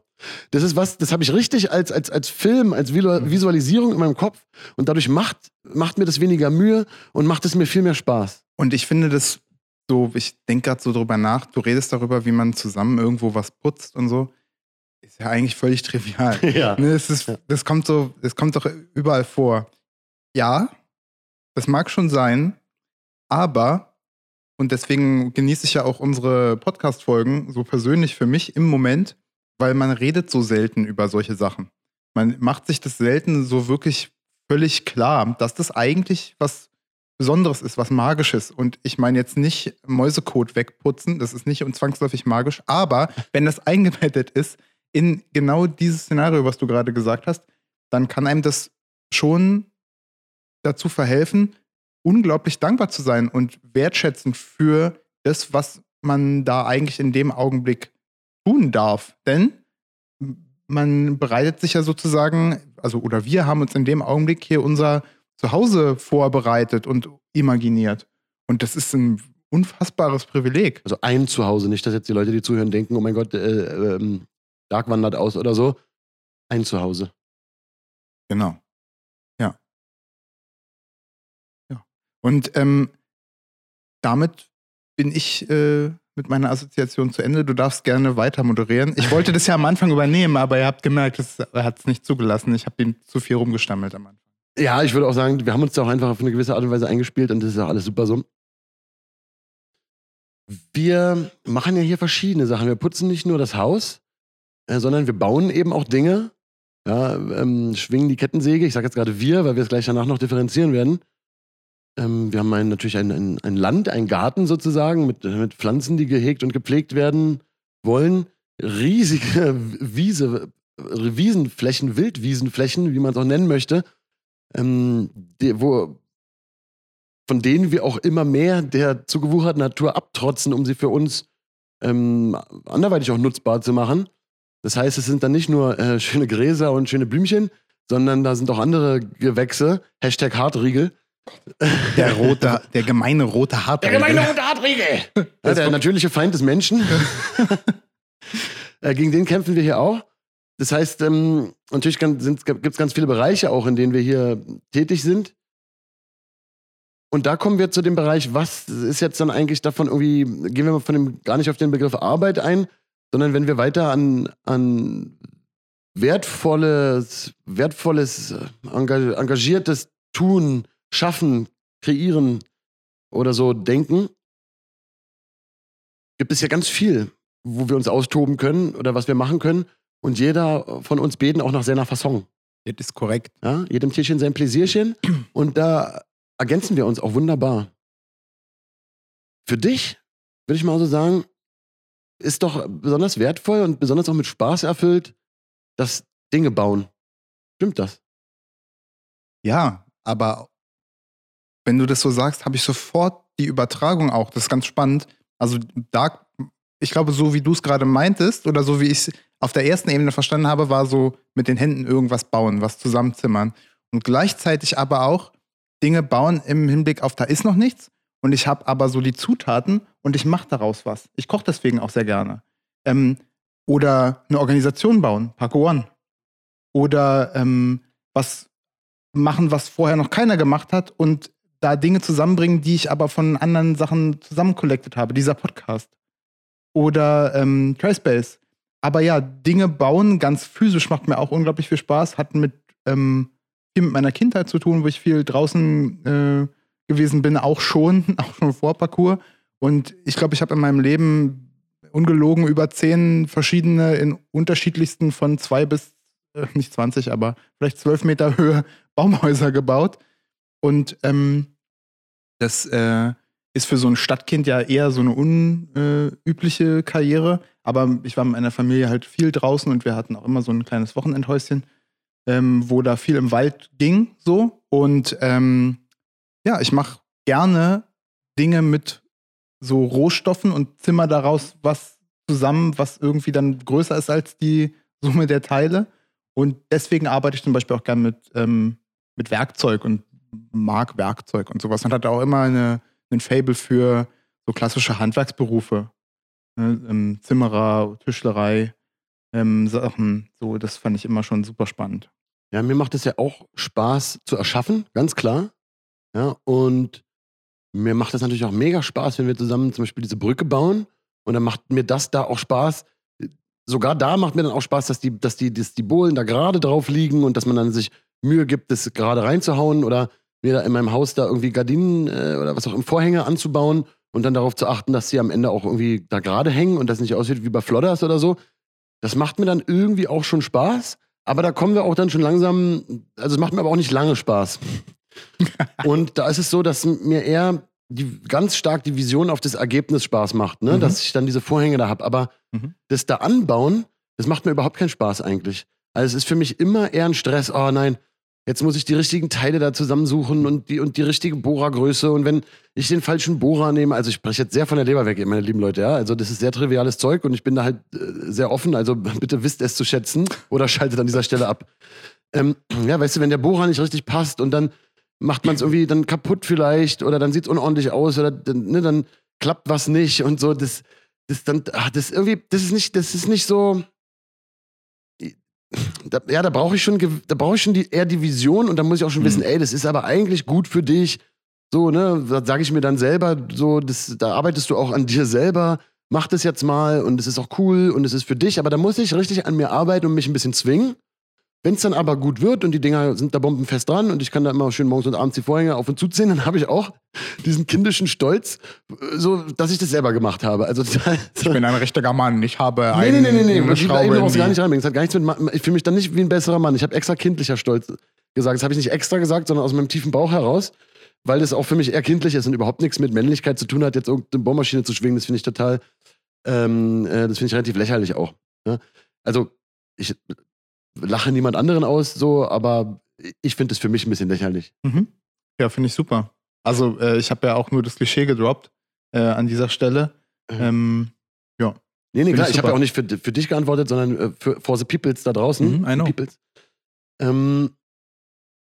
Das ist was, das habe ich richtig als, als, als Film, als Visualisierung in meinem Kopf und dadurch macht, macht mir das weniger Mühe und macht es mir viel mehr Spaß. Und ich finde das so, ich denke gerade so drüber nach, du redest darüber, wie man zusammen irgendwo was putzt und so. Ist ja eigentlich völlig trivial. ja. Ne, es ist, das kommt so, es kommt doch überall vor. Ja, das mag schon sein, aber, und deswegen genieße ich ja auch unsere Podcast-Folgen so persönlich für mich im Moment, weil man redet so selten über solche Sachen. Man macht sich das selten so wirklich völlig klar, dass das eigentlich was Besonderes ist, was Magisches. Und ich meine jetzt nicht Mäusecode wegputzen, das ist nicht zwangsläufig magisch, aber wenn das eingebettet ist in genau dieses Szenario, was du gerade gesagt hast, dann kann einem das schon dazu verhelfen, unglaublich dankbar zu sein und wertschätzend für das, was man da eigentlich in dem Augenblick tun darf. Denn man bereitet sich ja sozusagen, also oder wir haben uns in dem Augenblick hier unser Zuhause vorbereitet und imaginiert. Und das ist ein unfassbares Privileg. Also ein Zuhause, nicht, dass jetzt die Leute, die zuhören, denken, oh mein Gott, äh, ähm, Dark wandert aus oder so. Ein Zuhause. Genau. Ja. Ja. Und ähm, damit bin ich äh, mit meiner Assoziation zu Ende. Du darfst gerne weiter moderieren. Ich wollte das ja am Anfang übernehmen, aber ihr habt gemerkt, er hat es nicht zugelassen. Ich habe ihm zu viel rumgestammelt am Anfang. Ja, ich würde auch sagen, wir haben uns da auch einfach auf eine gewisse Art und Weise eingespielt und das ist auch alles super so. Wir machen ja hier verschiedene Sachen. Wir putzen nicht nur das Haus, äh, sondern wir bauen eben auch Dinge. Ja, ähm, schwingen die Kettensäge. Ich sage jetzt gerade wir, weil wir es gleich danach noch differenzieren werden. Ähm, wir haben ein, natürlich ein, ein, ein, Land, ein Garten sozusagen mit, mit Pflanzen, die gehegt und gepflegt werden wollen. Riesige Wiese, Wiesenflächen, Wildwiesenflächen, wie man es auch nennen möchte, ähm, die, wo, von denen wir auch immer mehr der zugewucherten Natur abtrotzen, um sie für uns ähm, anderweitig auch nutzbar zu machen. Das heißt, es sind dann nicht nur äh, schöne Gräser und schöne Blümchen, sondern da sind auch andere Gewächse. Hashtag Hartriegel. Der rote, der gemeine rote Hartriegel. Der gemeine rote Hartriegel. Ja, der natürliche Feind des Menschen. äh, gegen den kämpfen wir hier auch. Das heißt, ähm, natürlich gibt es ganz viele Bereiche auch, in denen wir hier tätig sind. Und da kommen wir zu dem Bereich, was ist jetzt dann eigentlich davon irgendwie, gehen wir mal von dem, gar nicht auf den Begriff Arbeit ein, sondern wenn wir weiter an, an wertvolles, wertvolles, engagiertes Tun, Schaffen, Kreieren oder so denken, gibt es ja ganz viel, wo wir uns austoben können oder was wir machen können. Und jeder von uns beten auch nach seiner Fasson. Das ist korrekt. Ja, jedem Tierchen sein Pläsierchen. Und da ergänzen wir uns auch wunderbar. Für dich, würde ich mal so sagen, ist doch besonders wertvoll und besonders auch mit Spaß erfüllt, das Dinge bauen. Stimmt das? Ja, aber wenn du das so sagst, habe ich sofort die Übertragung auch. Das ist ganz spannend. Also da, ich glaube, so wie du es gerade meintest oder so wie ich es auf der ersten Ebene verstanden habe, war so mit den Händen irgendwas bauen, was zusammenzimmern. Und gleichzeitig aber auch Dinge bauen im Hinblick auf, da ist noch nichts. Und ich habe aber so die Zutaten und ich mache daraus was. Ich koche deswegen auch sehr gerne. Ähm, oder eine Organisation bauen, Paco One. Oder ähm, was machen, was vorher noch keiner gemacht hat und da Dinge zusammenbringen, die ich aber von anderen Sachen zusammencollected habe. Dieser Podcast. Oder ähm, Tracebass. Aber ja, Dinge bauen, ganz physisch, macht mir auch unglaublich viel Spaß. Hat mit ähm, viel mit meiner Kindheit zu tun, wo ich viel draußen äh, gewesen bin, auch schon, auch schon vor Parcours. Und ich glaube, ich habe in meinem Leben ungelogen über zehn verschiedene in unterschiedlichsten von zwei bis, äh, nicht 20, aber vielleicht zwölf Meter Höhe Baumhäuser gebaut. Und ähm, das äh, ist für so ein Stadtkind ja eher so eine unübliche Karriere. Aber ich war mit meiner Familie halt viel draußen und wir hatten auch immer so ein kleines Wochenendhäuschen, ähm, wo da viel im Wald ging, so. Und ähm, ja, ich mache gerne Dinge mit so Rohstoffen und zimmer daraus was zusammen, was irgendwie dann größer ist als die Summe der Teile. Und deswegen arbeite ich zum Beispiel auch gerne mit, ähm, mit Werkzeug und mag Werkzeug und sowas. Und hatte auch immer eine, ein Fable für so klassische Handwerksberufe. ne, ähm, Zimmerer, Tischlerei, ähm, Sachen. So, das fand ich immer schon super spannend. Ja, mir macht es ja auch Spaß zu erschaffen, ganz klar. Ja, und mir macht es natürlich auch mega Spaß, wenn wir zusammen zum Beispiel diese Brücke bauen. Und dann macht mir das da auch Spaß. Sogar da macht mir dann auch Spaß, dass die, dass die, dass die Bohlen da gerade drauf liegen und dass man dann sich Mühe gibt, das gerade reinzuhauen oder mir da in meinem Haus da irgendwie Gardinen äh, oder was auch im Vorhänge anzubauen und dann darauf zu achten, dass sie am Ende auch irgendwie da gerade hängen und das nicht aussieht wie bei Flodders oder so. Das macht mir dann irgendwie auch schon Spaß. Aber da kommen wir auch dann schon langsam, also es macht mir aber auch nicht lange Spaß. und da ist es so, dass mir eher die, ganz stark die Vision auf das Ergebnis Spaß macht, ne? Mhm. dass ich dann diese Vorhänge da habe. Aber mhm. das da anbauen, das macht mir überhaupt keinen Spaß eigentlich. Also es ist für mich immer eher ein Stress. Oh nein, Jetzt muss ich die richtigen Teile da zusammensuchen und die, und die richtige Bohrergröße. Und wenn ich den falschen Bohrer nehme, also ich spreche jetzt sehr von der Leber weg, meine lieben Leute, ja. Also das ist sehr triviales Zeug und ich bin da halt äh, sehr offen. Also bitte wisst es zu schätzen oder schaltet an dieser Stelle ab. Ähm, ja, weißt du, wenn der Bohrer nicht richtig passt und dann macht man es irgendwie dann kaputt vielleicht oder dann sieht es unordentlich aus oder ne, dann klappt was nicht und so. Das, das dann, ach, das irgendwie, das ist nicht, das ist nicht so da, ja, da brauche ich schon, da brauche ich schon die, eher die Vision und da muss ich auch schon mhm. wissen, ey, das ist aber eigentlich gut für dich. So, ne, da sage ich mir dann selber, so, das, da arbeitest du auch an dir selber, mach das jetzt mal und es ist auch cool und es ist für dich, aber da muss ich richtig an mir arbeiten und mich ein bisschen zwingen. Wenn es dann aber gut wird und die Dinger sind da bombenfest dran und ich kann da immer schön morgens und abends die Vorhänge auf und zuziehen, dann habe ich auch diesen kindischen Stolz, so dass ich das selber gemacht habe. Also, so ich bin ein richtiger Mann, ich habe nee, nee, nee, nee, nee. in die... gar nicht rein. Das hat gar nichts mit, ich fühle mich dann nicht wie ein besserer Mann. Ich habe extra kindlicher Stolz gesagt. Das habe ich nicht extra gesagt, sondern aus meinem tiefen Bauch heraus, weil das auch für mich eher kindlich ist und überhaupt nichts mit Männlichkeit zu tun hat, jetzt irgendeine Bohrmaschine zu schwingen. Das finde ich total, ähm, äh, das finde ich relativ lächerlich auch. Ja? Also ich lache niemand anderen aus, so, aber ich finde es für mich ein bisschen lächerlich. Mhm. Ja, finde ich super. Also, äh, ich habe ja auch nur das Klischee gedroppt äh, an dieser Stelle. Mhm. Ähm, ja. Nee, nee, klar, ich, ich habe ja auch nicht für, für dich geantwortet, sondern äh, für for the peoples da draußen. Mhm, I know. Peoples. Ähm,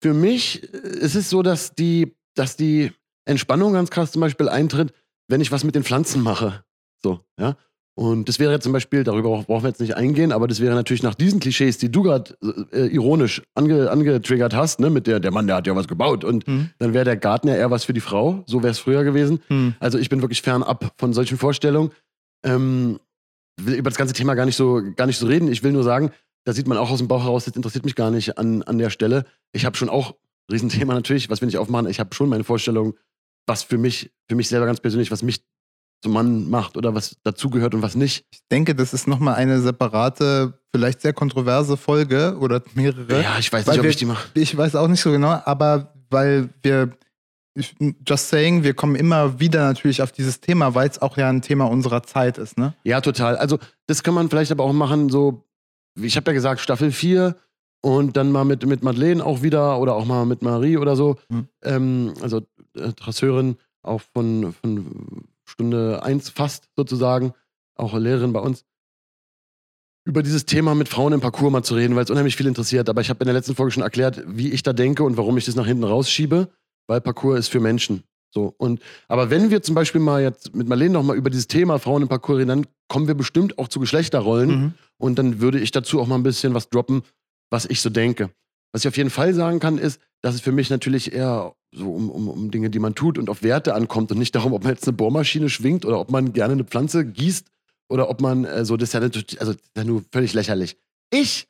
für mich ist es so, dass die, dass die Entspannung ganz krass zum Beispiel eintritt, wenn ich was mit den Pflanzen mache. So, ja. Und das wäre zum Beispiel, darüber brauchen wir jetzt nicht eingehen, aber das wäre natürlich nach diesen Klischees, die du gerade äh, ironisch ange, angetriggert hast, ne, mit der, der Mann, der hat ja was gebaut und mhm. dann wäre der Garten ja eher was für die Frau, so wäre es früher gewesen. Mhm. Also ich bin wirklich fernab von solchen Vorstellungen. Ähm, will über das ganze Thema gar nicht so, gar nicht so reden. Ich will nur sagen, da sieht man auch aus dem Bauch heraus, das interessiert mich gar nicht an, an der Stelle. Ich habe schon auch, Riesenthema natürlich, was will ich aufmachen, ich habe schon meine Vorstellung, was für mich, für mich selber ganz persönlich, was mich zum Mann macht oder was dazugehört und was nicht. Ich denke, das ist nochmal eine separate, vielleicht sehr kontroverse Folge oder mehrere. Ja, ich weiß nicht, ob wir, ich die mache. Ich weiß auch nicht so genau, aber weil wir, just saying, wir kommen immer wieder natürlich auf dieses Thema, weil es auch ja ein Thema unserer Zeit ist, ne? Ja, total. Also, das kann man vielleicht aber auch machen, so, ich habe ja gesagt, Staffel 4 und dann mal mit, mit Madeleine auch wieder oder auch mal mit Marie oder so. Hm. Ähm, also, äh, Trasseurin auch von, von Stunde 1 fast sozusagen, auch Lehrerin bei uns, über dieses Thema mit Frauen im Parcours mal zu reden, weil es unheimlich viel interessiert. Aber ich habe in der letzten Folge schon erklärt, wie ich da denke und warum ich das nach hinten rausschiebe, weil Parcours ist für Menschen. So, und, aber wenn wir zum Beispiel mal jetzt mit Marlene noch mal über dieses Thema Frauen im Parcours reden, dann kommen wir bestimmt auch zu Geschlechterrollen. Mhm. Und dann würde ich dazu auch mal ein bisschen was droppen, was ich so denke. Was ich auf jeden Fall sagen kann, ist, dass es für mich natürlich eher so um, um, um Dinge, die man tut und auf Werte ankommt und nicht darum, ob man jetzt eine Bohrmaschine schwingt oder ob man gerne eine Pflanze gießt oder ob man äh, so, das ist ja natürlich, also ist ja nur völlig lächerlich. Ich,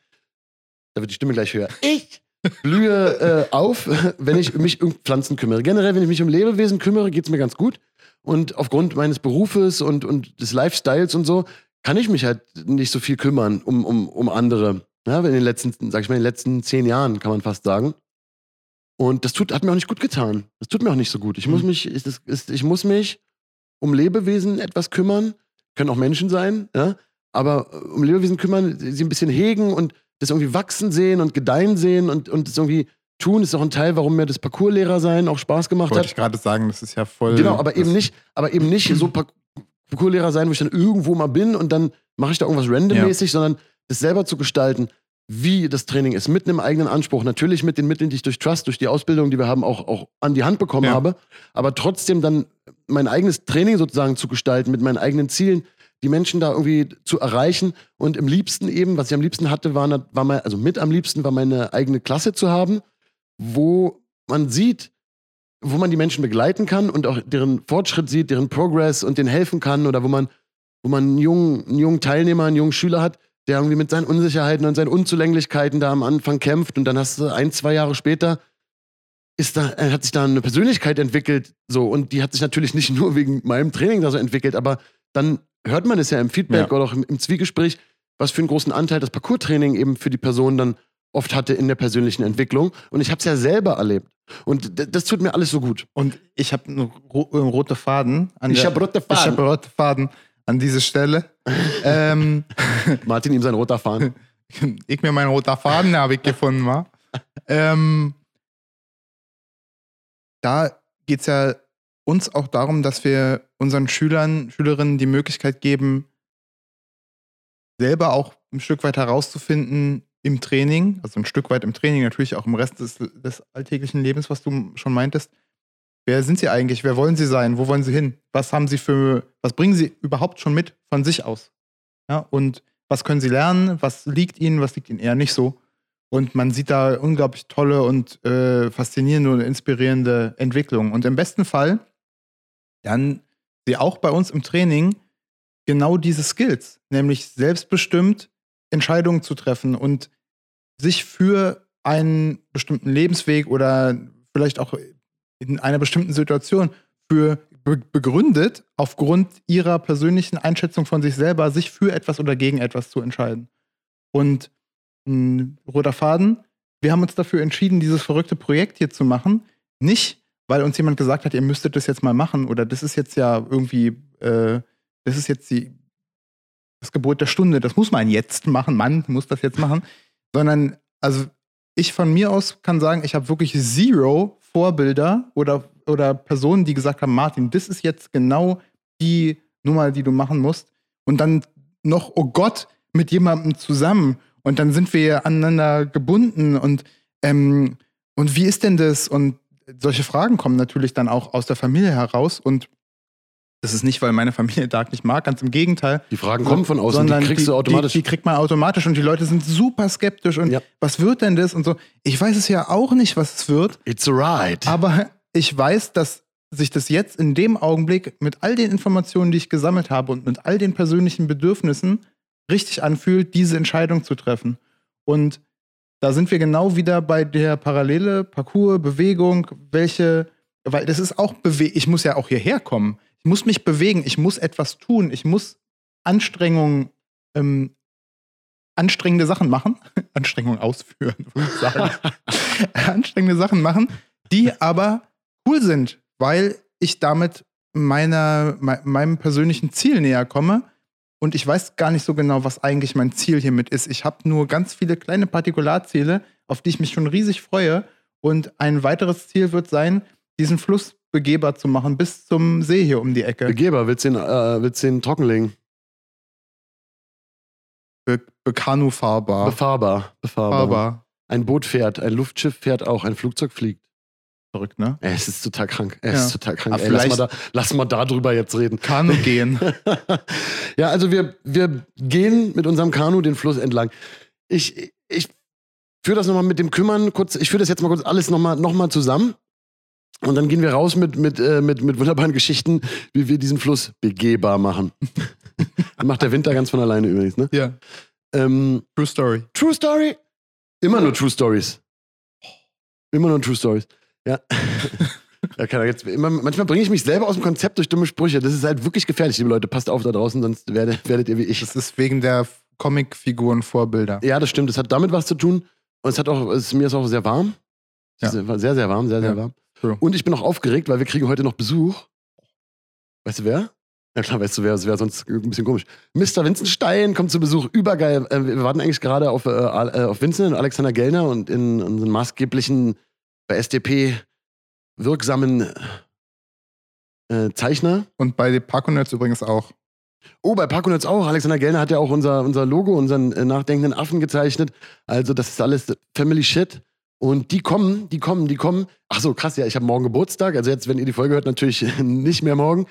da wird die Stimme gleich höher, ich blühe äh, auf, wenn ich mich um Pflanzen kümmere. Generell, wenn ich mich um Lebewesen kümmere, geht es mir ganz gut. Und aufgrund meines Berufes und, und des Lifestyles und so, kann ich mich halt nicht so viel kümmern um, um, um andere. Ja, in den letzten, sag ich mal, in den letzten zehn Jahren, kann man fast sagen. Und das tut, hat mir auch nicht gut getan. Das tut mir auch nicht so gut. Ich, mhm. muss, mich, ich, das, ist, ich muss mich um Lebewesen etwas kümmern. Können auch Menschen sein, ja? aber äh, um Lebewesen kümmern, sie ein bisschen hegen und das irgendwie wachsen sehen und gedeihen sehen und, und das irgendwie tun, ist auch ein Teil, warum mir das Parcourslehrer sein auch Spaß gemacht Wollte hat. Wollte ich gerade sagen, das ist ja voll. Genau, aber eben nicht, aber eben nicht so Parcourslehrer sein, wo ich dann irgendwo mal bin und dann mache ich da irgendwas randommäßig, ja. sondern das selber zu gestalten, wie das Training ist, mit einem eigenen Anspruch. Natürlich mit den Mitteln, die ich durch Trust, durch die Ausbildung, die wir haben, auch, auch an die Hand bekommen ja. habe. Aber trotzdem dann mein eigenes Training sozusagen zu gestalten, mit meinen eigenen Zielen, die Menschen da irgendwie zu erreichen. Und im liebsten eben, was ich am liebsten hatte, war, war mein, also mit am liebsten war meine eigene Klasse zu haben, wo man sieht, wo man die Menschen begleiten kann und auch deren Fortschritt sieht, deren Progress und denen helfen kann oder wo man, wo man einen jungen, einen jungen Teilnehmer, einen jungen Schüler hat, der irgendwie mit seinen Unsicherheiten und seinen Unzulänglichkeiten da am Anfang kämpft und dann hast du ein, zwei Jahre später ist da, hat sich da eine Persönlichkeit entwickelt, so und die hat sich natürlich nicht nur wegen meinem Training da so entwickelt, aber dann hört man es ja im Feedback ja. oder auch im, im, Zwiegespräch, was für einen großen Anteil das Parcours-Training eben für die Person dann oft hatte in der persönlichen Entwicklung. Und ich habe es ja selber erlebt. Und das tut mir alles so gut. Und ich habe einen ro rote Faden. ich habe rote Faden. Ich habe rote Faden an diese Stelle. ähm, Martin ihm sein roter Faden. ich mir meinen roter Faden habe ich gefunden, war. ähm, da geht es ja uns auch darum, dass wir unseren Schülern, Schülerinnen die Möglichkeit geben, selber auch ein Stück weit herauszufinden im Training, also ein Stück weit im Training, natürlich auch im Rest des, des alltäglichen Lebens, was du schon meintest. Wer sind sie eigentlich? Wer wollen sie sein? Wo wollen sie hin? Was haben sie für, was bringen sie überhaupt schon mit von sich aus? Ja, und was können sie lernen? Was liegt ihnen? Was liegt ihnen eher nicht so? Und man sieht da unglaublich tolle und äh, faszinierende und inspirierende Entwicklungen. Und im besten Fall dann sie auch bei uns im Training genau diese Skills, nämlich selbstbestimmt Entscheidungen zu treffen und sich für einen bestimmten Lebensweg oder vielleicht auch in einer bestimmten Situation für begründet, aufgrund ihrer persönlichen Einschätzung von sich selber, sich für etwas oder gegen etwas zu entscheiden. Und ein roter Faden, wir haben uns dafür entschieden, dieses verrückte Projekt hier zu machen. Nicht, weil uns jemand gesagt hat, ihr müsstet das jetzt mal machen oder das ist jetzt ja irgendwie, äh, das ist jetzt die, das Gebot der Stunde, das muss man jetzt machen, Mann muss das jetzt machen, sondern also ich von mir aus kann sagen, ich habe wirklich zero Vorbilder oder, oder Personen, die gesagt haben, Martin, das ist jetzt genau die Nummer, die du machen musst. Und dann noch, oh Gott, mit jemandem zusammen und dann sind wir aneinander gebunden und, ähm, und wie ist denn das? Und solche Fragen kommen natürlich dann auch aus der Familie heraus und das ist nicht, weil meine Familie Dark nicht mag, ganz im Gegenteil. Die Fragen kommen von außen, die kriegst die, du automatisch. Die, die, kriegt man automatisch und die Leute sind super skeptisch und ja. was wird denn das und so. Ich weiß es ja auch nicht, was es wird. It's ride. Aber ich weiß, dass sich das jetzt in dem Augenblick mit all den Informationen, die ich gesammelt habe und mit all den persönlichen Bedürfnissen richtig anfühlt, diese Entscheidung zu treffen. Und da sind wir genau wieder bei der Parallele, Parcours, Bewegung, welche, weil das ist auch Bewegung, ich muss ja auch hierher kommen. Ich muss mich bewegen, ich muss etwas tun, ich muss Anstrengungen, ähm, anstrengende Sachen machen, Anstrengungen ausführen, würde ich sagen. anstrengende Sachen machen, die aber cool sind, weil ich damit meiner, meinem persönlichen Ziel näher komme und ich weiß gar nicht so genau, was eigentlich mein Ziel hiermit ist. Ich habe nur ganz viele kleine Partikularziele, auf die ich mich schon riesig freue. Und ein weiteres Ziel wird sein, diesen Fluss begehbar zu machen bis zum See hier um die Ecke. Begehbar, willst du ihn, äh, willst du ihn trockenlegen? Be Bekanufahrbar. Befahrbar. Befahrbar. Befahrbar. Ein Boot fährt, ein Luftschiff fährt auch, ein Flugzeug fliegt. Verrückt, ne? Es ist total krank. Es ja. ist total krank. Ey, lass, mal da, lass mal da drüber jetzt reden. Kanu gehen. ja, also wir, wir gehen mit unserem Kanu den Fluss entlang. Ich, ich führe das nochmal mit dem Kümmern kurz, ich führe das jetzt mal kurz alles nochmal noch mal zusammen. Und dann gehen wir raus mit, mit, äh, mit, mit wunderbaren Geschichten, wie wir diesen Fluss begehbar machen. macht der Winter ganz von alleine übrigens, ne? Ja. Ähm, True Story. True Story? Immer nur True Stories. Immer nur True Stories. Ja. ja kann jetzt immer, manchmal bringe ich mich selber aus dem Konzept durch dumme Sprüche. Das ist halt wirklich gefährlich, liebe Leute. Passt auf da draußen, sonst werdet, werdet ihr wie ich. Das ist wegen der Comicfiguren Vorbilder. Ja, das stimmt. Das hat damit was zu tun. Und es hat auch, es, mir ist auch sehr warm. Ja. Sehr, sehr warm, sehr, sehr ja. warm. True. Und ich bin auch aufgeregt, weil wir kriegen heute noch Besuch. Weißt du wer? Ja klar, weißt du wer, das wäre sonst ein bisschen komisch. Mr. Vincent Stein kommt zu Besuch, übergeil. Äh, wir warten eigentlich gerade auf, äh, äh, auf Vincent und Alexander Gellner und in unseren maßgeblichen bei SDP wirksamen äh, Zeichner. Und bei Parkonets übrigens auch. Oh, bei Parkonets auch. Alexander Gellner hat ja auch unser, unser Logo, unseren äh, nachdenkenden Affen gezeichnet. Also, das ist alles Family Shit. Und die kommen, die kommen, die kommen. Ach so, krass, ja, ich habe morgen Geburtstag. Also jetzt, wenn ihr die Folge hört, natürlich nicht mehr morgen.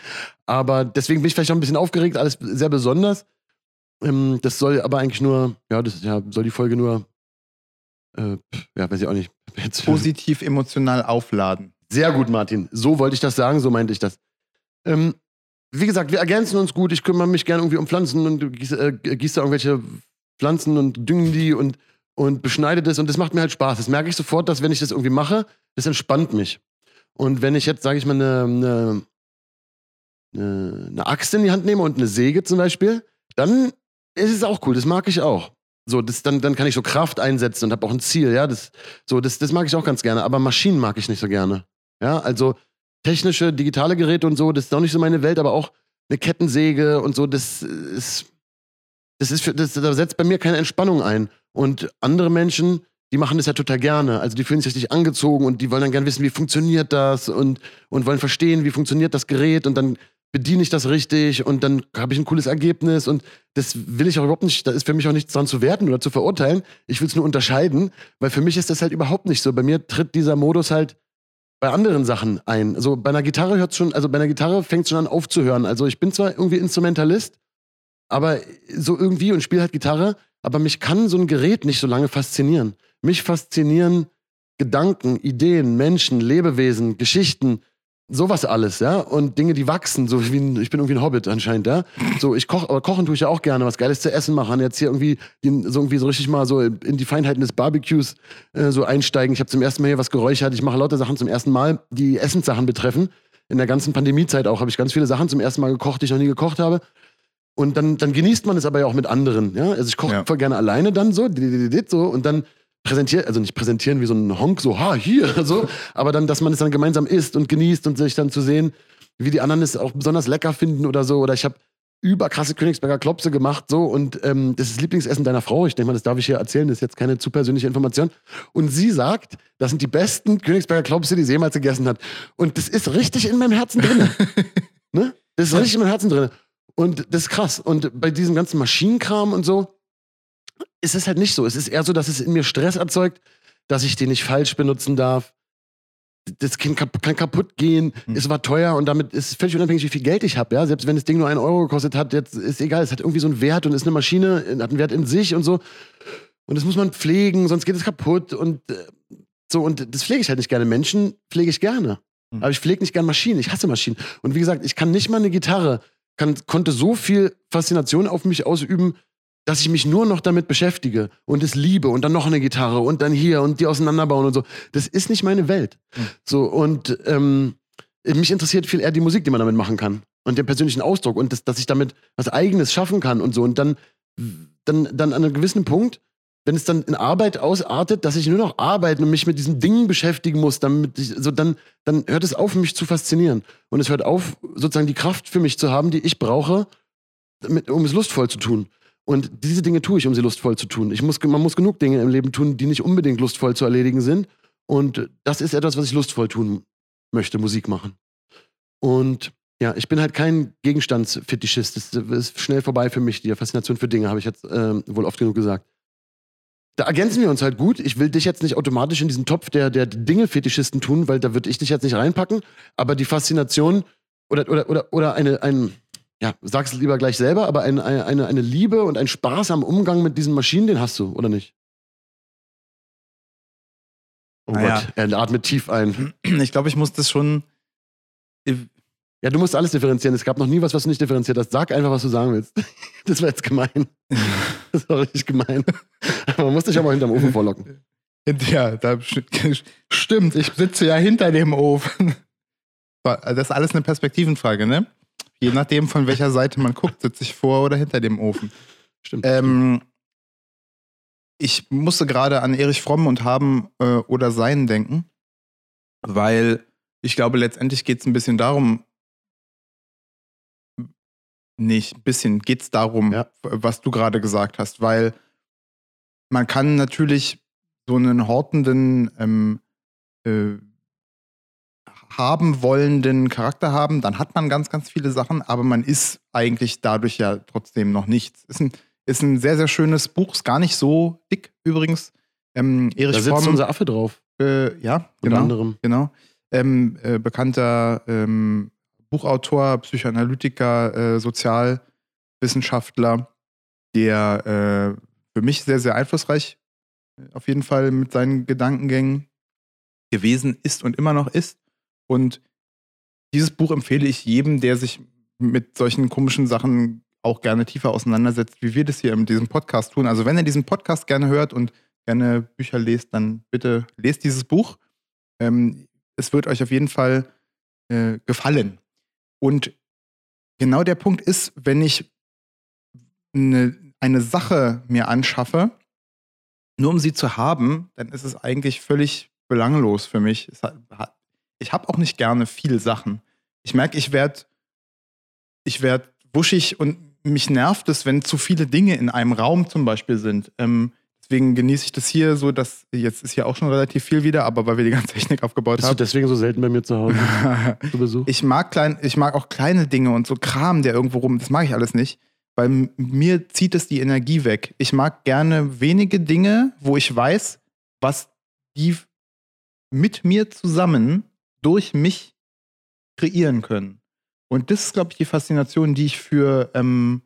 Aber deswegen bin ich vielleicht auch ein bisschen aufgeregt, alles sehr besonders. Ähm, das soll aber eigentlich nur, ja, das ja, soll die Folge nur, äh, ja, weiß ich auch nicht. Jetzt, Positiv emotional aufladen. Sehr gut, Martin. So wollte ich das sagen, so meinte ich das. Ähm, wie gesagt, wir ergänzen uns gut. Ich kümmere mich gerne irgendwie um Pflanzen und äh, gieße da irgendwelche Pflanzen und düngen die und und beschneide das und das macht mir halt Spaß. Das merke ich sofort, dass wenn ich das irgendwie mache, das entspannt mich. Und wenn ich jetzt, sage ich mal, eine, eine, eine, Axt in die Hand nehme und eine Säge zum Beispiel, dann ist es auch cool. Das mag ich auch. So, das, dann, dann kann ich so Kraft einsetzen und habe auch ein Ziel. Ja, das, so, das, das mag ich auch ganz gerne. Aber Maschinen mag ich nicht so gerne. Ja, also technische, digitale Geräte und so, das ist auch nicht so meine Welt, aber auch eine Kettensäge und so, das ist, das ist, für, das, das setzt bei mir keine Entspannung ein. Und andere Menschen, die machen das ja total gerne. Also die fühlen sich richtig angezogen und die wollen dann gerne wissen, wie funktioniert das und, und wollen verstehen, wie funktioniert das Gerät und dann bediene ich das richtig und dann habe ich ein cooles Ergebnis und das will ich auch überhaupt nicht, da ist für mich auch nichts dran zu werten oder zu verurteilen. Ich will es nur unterscheiden, weil für mich ist das halt überhaupt nicht so. Bei mir tritt dieser Modus halt bei anderen Sachen ein. Also bei einer Gitarre hört schon, also bei einer Gitarre fängt es schon an aufzuhören. Also ich bin zwar irgendwie Instrumentalist, aber so irgendwie und spiele halt Gitarre, aber mich kann so ein Gerät nicht so lange faszinieren. Mich faszinieren Gedanken, Ideen, Menschen, Lebewesen, Geschichten, sowas alles, ja. Und Dinge, die wachsen, so wie ein, ich bin irgendwie ein Hobbit anscheinend, ja. So, ich koche, aber kochen tue ich ja auch gerne, was Geiles zu essen machen. Jetzt hier irgendwie so irgendwie so richtig mal so in die Feinheiten des Barbecues äh, so einsteigen. Ich habe zum ersten Mal hier was geräuchert. Ich mache lauter Sachen zum ersten Mal, die Essenssachen betreffen. In der ganzen Pandemiezeit auch habe ich ganz viele Sachen zum ersten Mal gekocht, die ich noch nie gekocht habe. Und dann, dann genießt man es aber ja auch mit anderen. Ja? Also ich koche ja. voll gerne alleine dann so, so und dann präsentieren, also nicht präsentieren wie so ein Honk, so, ha, hier, so, aber dann, dass man es dann gemeinsam isst und genießt und sich dann zu sehen, wie die anderen es auch besonders lecker finden oder so. Oder ich habe überkrasse Königsberger Klopse gemacht, so, und ähm, das ist das Lieblingsessen deiner Frau. Ich denke mal, das darf ich hier erzählen, das ist jetzt keine zu persönliche Information. Und sie sagt, das sind die besten Königsberger Klopse, die sie jemals gegessen hat. Und das ist richtig in meinem Herzen drin. ne? Das ist richtig in meinem Herzen drin. Und das ist krass. Und bei diesem ganzen Maschinenkram und so ist es halt nicht so. Es ist eher so, dass es in mir Stress erzeugt, dass ich den nicht falsch benutzen darf. Das kann, kann kaputt gehen, mhm. es war teuer und damit ist es völlig unabhängig, wie viel Geld ich habe. Ja? Selbst wenn das Ding nur einen Euro gekostet hat, jetzt ist egal, es hat irgendwie so einen Wert und ist eine Maschine, hat einen Wert in sich und so. Und das muss man pflegen, sonst geht es kaputt und äh, so. Und das pflege ich halt nicht gerne. Menschen pflege ich gerne. Mhm. Aber ich pflege nicht gerne Maschinen. Ich hasse Maschinen. Und wie gesagt, ich kann nicht mal eine Gitarre kann, konnte so viel Faszination auf mich ausüben, dass ich mich nur noch damit beschäftige und es liebe und dann noch eine Gitarre und dann hier und die auseinanderbauen und so. Das ist nicht meine Welt. Mhm. So und ähm, mich interessiert viel eher die Musik, die man damit machen kann und den persönlichen Ausdruck und das, dass ich damit was Eigenes schaffen kann und so. Und dann, dann, dann an einem gewissen Punkt wenn es dann in Arbeit ausartet, dass ich nur noch arbeiten und mich mit diesen Dingen beschäftigen muss, damit ich, so dann, dann hört es auf, mich zu faszinieren. Und es hört auf, sozusagen die Kraft für mich zu haben, die ich brauche, damit, um es lustvoll zu tun. Und diese Dinge tue ich, um sie lustvoll zu tun. Ich muss, man muss genug Dinge im Leben tun, die nicht unbedingt lustvoll zu erledigen sind. Und das ist etwas, was ich lustvoll tun möchte, Musik machen. Und ja, ich bin halt kein Gegenstandsfetischist. Das ist schnell vorbei für mich, die Faszination für Dinge, habe ich jetzt äh, wohl oft genug gesagt da ergänzen wir uns halt gut. Ich will dich jetzt nicht automatisch in diesen Topf der, der Dinge-Fetischisten tun, weil da würde ich dich jetzt nicht reinpacken. Aber die Faszination oder, oder, oder, oder eine, ein, ja, sag's lieber gleich selber, aber eine, eine, eine Liebe und ein Spaß am Umgang mit diesen Maschinen, den hast du, oder nicht? Oh naja. Gott, er atmet tief ein. Ich glaube, ich muss das schon ja, du musst alles differenzieren. Es gab noch nie was, was du nicht differenziert hast. Sag einfach, was du sagen willst. Das war jetzt gemein. Das war richtig gemein. Man muss dich aber hinterm Ofen vorlocken. Ja, da stimmt. Ich sitze ja hinter dem Ofen. Das ist alles eine Perspektivenfrage, ne? Je nachdem, von welcher Seite man guckt, sitze ich vor oder hinter dem Ofen. Stimmt. Ähm, ich musste gerade an Erich Fromm und Haben äh, oder Sein denken, weil ich glaube, letztendlich geht es ein bisschen darum, nicht. Ein bisschen geht es darum, ja. was du gerade gesagt hast, weil man kann natürlich so einen hortenden, ähm, äh, haben wollenden Charakter haben, dann hat man ganz, ganz viele Sachen, aber man ist eigentlich dadurch ja trotzdem noch nichts. Ist ein, ist ein sehr, sehr schönes Buch, ist gar nicht so dick übrigens. Ähm, Erich da sitzt Fromm, unser Affe drauf. äh, ja, Unter genau. anderem. Genau. Ähm, äh, bekannter ähm, Buchautor, Psychoanalytiker, äh, Sozialwissenschaftler, der äh, für mich sehr, sehr einflussreich äh, auf jeden Fall mit seinen Gedankengängen gewesen ist und immer noch ist. Und dieses Buch empfehle ich jedem, der sich mit solchen komischen Sachen auch gerne tiefer auseinandersetzt, wie wir das hier in diesem Podcast tun. Also wenn ihr diesen Podcast gerne hört und gerne Bücher lest, dann bitte lest dieses Buch. Ähm, es wird euch auf jeden Fall äh, gefallen. Und genau der Punkt ist, wenn ich eine, eine Sache mir anschaffe, nur um sie zu haben, dann ist es eigentlich völlig belanglos für mich. Hat, ich habe auch nicht gerne viele Sachen. Ich merke, ich werde ich werd wuschig und mich nervt es, wenn zu viele Dinge in einem Raum zum Beispiel sind. Ähm, deswegen genieße ich das hier so, dass jetzt ist hier auch schon relativ viel wieder, aber weil wir die ganze Technik aufgebaut Bist haben. du deswegen so selten bei mir zu Hause zu Besuch? Ich mag, klein, ich mag auch kleine Dinge und so Kram, der irgendwo rum, das mag ich alles nicht, m- mir zieht es die Energie weg. Ich mag gerne wenige Dinge, wo ich weiß, was die mit mir zusammen durch mich kreieren können. Und das ist, glaube ich, die Faszination, die ich für, ähm,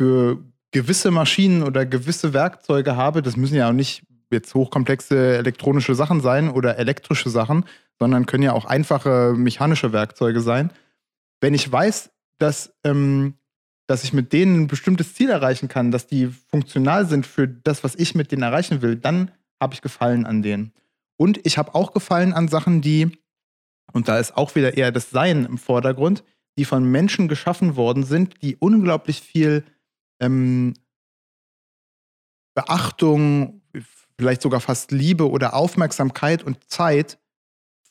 für gewisse Maschinen oder gewisse Werkzeuge habe. Das müssen ja auch nicht jetzt hochkomplexe elektronische Sachen sein oder elektrische Sachen, sondern können ja auch einfache mechanische Werkzeuge sein. Wenn ich weiß, dass, ähm, dass ich mit denen ein bestimmtes Ziel erreichen kann, dass die funktional sind für das, was ich mit denen erreichen will, dann habe ich Gefallen an denen. Und ich habe auch Gefallen an Sachen, die, und da ist auch wieder eher das Sein im Vordergrund, die von Menschen geschaffen worden sind, die unglaublich viel ähm, Beachtung, vielleicht sogar fast Liebe oder Aufmerksamkeit und Zeit,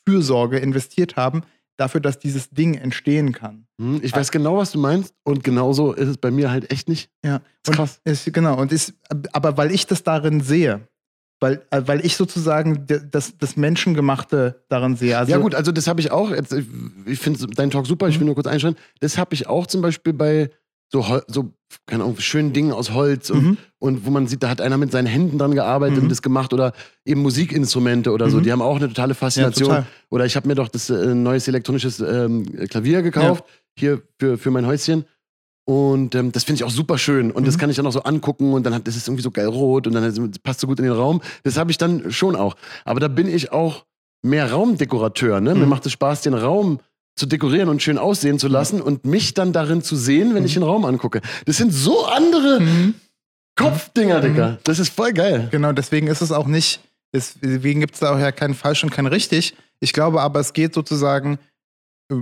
Fürsorge investiert haben, dafür, dass dieses Ding entstehen kann. Hm, Ich weiß genau, was du meinst. Und genauso ist es bei mir halt echt nicht. Ja, ist krass. Ist, genau, und ist, aber weil ich das darin sehe, weil, äh, weil ich sozusagen das, das Menschengemachte darin sehe. Also, ja, gut, also das habe ich auch. Jetzt, ich ich finde deinen Talk super, ich will nur kurz einschreiben. Das habe ich auch zum Beispiel bei so, so keine Ahnung, schönen Dingen aus Holz und, Mhm. und wo man sieht, da hat einer mit seinen Händen dran gearbeitet Mhm. und das gemacht oder eben Musikinstrumente oder so. Mhm. Die haben auch eine totale Faszination. total. oder ich habe mir doch das äh, neues elektronisches ähm, Klavier gekauft, hier für, für mein Häuschen. Und ähm, das finde ich auch super schön. Und das Mhm. kann ich dann auch so angucken und dann hat das ist irgendwie so geil rot und dann passt so gut in den Raum. Das habe ich dann schon auch. Aber da bin ich auch mehr Raumdekorateur. Ne? Mir Mhm. macht es Spaß, den Raum zu dekorieren und schön aussehen zu lassen und mich dann darin zu sehen, wenn ich den Raum angucke. Das sind so andere Mhm. Kopfdinger, Digga. Das ist voll geil. Genau, deswegen ist es auch nicht, deswegen gibt es da auch ja kein falsch und kein richtig. Ich glaube aber, es geht sozusagen äh,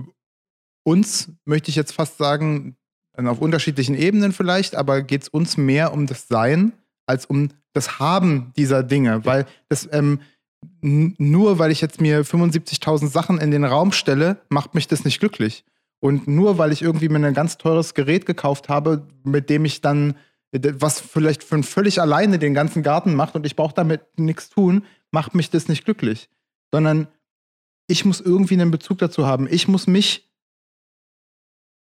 uns, möchte ich jetzt fast sagen, auf unterschiedlichen Ebenen vielleicht, aber geht es uns mehr um das Sein als um das Haben dieser Dinge. Weil das, ähm, nur weil ich jetzt mir 75.000 Sachen in den Raum stelle, macht mich das nicht glücklich. Und nur weil ich irgendwie mir ein ganz teures Gerät gekauft habe, mit dem ich dann, was vielleicht für völlig alleine den ganzen Garten macht und ich brauche damit nichts tun, macht mich das nicht glücklich. Sondern ich muss irgendwie einen Bezug dazu haben. Ich muss mich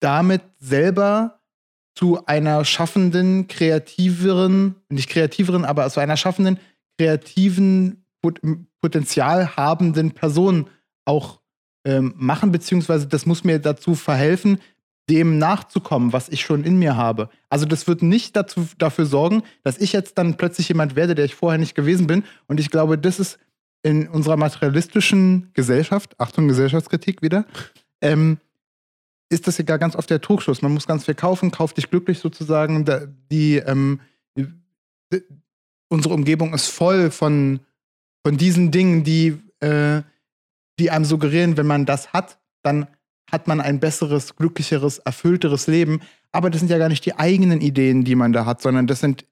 damit selber zu einer schaffenden, kreativeren, nicht kreativeren, aber zu einer schaffenden, kreativen, Potenzial habenden Person auch ähm, machen, beziehungsweise das muss mir dazu verhelfen, dem nachzukommen, was ich schon in mir habe. Also das wird nicht dazu, dafür sorgen, dass ich jetzt dann plötzlich jemand werde, der ich vorher nicht gewesen bin. Und ich glaube, das ist in unserer materialistischen Gesellschaft, Achtung, Gesellschaftskritik wieder, ähm, ist das ja gar ganz oft der Trugschluss. Man muss ganz viel kaufen, kauf dich glücklich sozusagen. Die, ähm, unsere Umgebung ist voll von, von diesen Dingen, die, äh, die einem suggerieren, wenn man das hat, dann hat man ein besseres, glücklicheres, erfüllteres Leben. Aber das sind ja gar nicht die eigenen Ideen, die man da hat, sondern das sind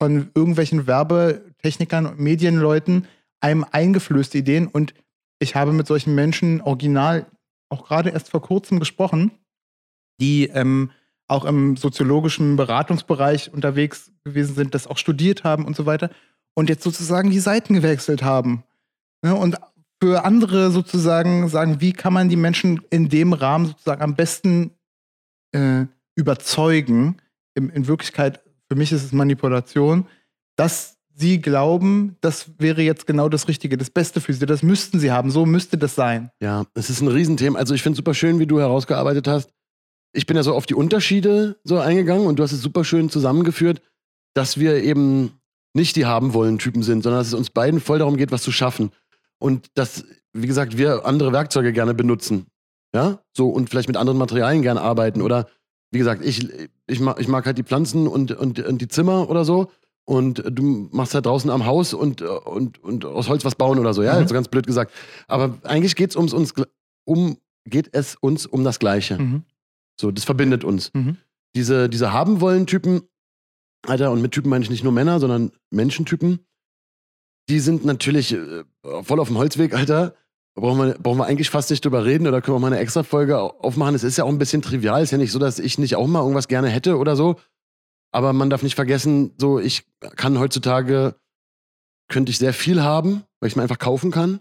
von irgendwelchen Werbetechnikern und Medienleuten einem eingeflößte Ideen. Und ich habe mit solchen Menschen original auch gerade erst vor kurzem gesprochen, die ähm, auch im soziologischen Beratungsbereich unterwegs gewesen sind, das auch studiert haben und so weiter und jetzt sozusagen die Seiten gewechselt haben. Ja, und für andere sozusagen sagen, wie kann man die Menschen in dem Rahmen sozusagen am besten äh, überzeugen, in, in Wirklichkeit, für mich ist es Manipulation, dass sie glauben, das wäre jetzt genau das Richtige, das Beste für sie. Das müssten sie haben, so müsste das sein. Ja, es ist ein Riesenthema. Also ich finde es super schön, wie du herausgearbeitet hast. Ich bin ja so auf die Unterschiede so eingegangen und du hast es super schön zusammengeführt, dass wir eben nicht die haben wollen Typen sind, sondern dass es uns beiden voll darum geht, was zu schaffen. Und dass, wie gesagt, wir andere Werkzeuge gerne benutzen. Ja, so und vielleicht mit anderen Materialien gerne arbeiten. Oder wie gesagt, ich, ich, mag, ich mag halt die Pflanzen und, und, und die Zimmer oder so und du machst halt draußen am Haus und, und, und aus Holz was bauen oder so, ja, mhm. so ganz blöd gesagt. Aber eigentlich geht's ums, uns, um, geht es uns um das Gleiche. Mhm. So, das verbindet uns. Mhm. Diese, diese haben wollen Typen, Alter, und mit Typen meine ich nicht nur Männer, sondern Menschentypen, die sind natürlich äh, voll auf dem Holzweg, Alter. Brauchen wir, brauchen wir eigentlich fast nicht drüber reden oder können wir mal eine extra Folge aufmachen. Es ist ja auch ein bisschen trivial. Ist ja nicht so, dass ich nicht auch mal irgendwas gerne hätte oder so. Aber man darf nicht vergessen, so ich kann heutzutage, könnte ich sehr viel haben, weil ich es mir einfach kaufen kann.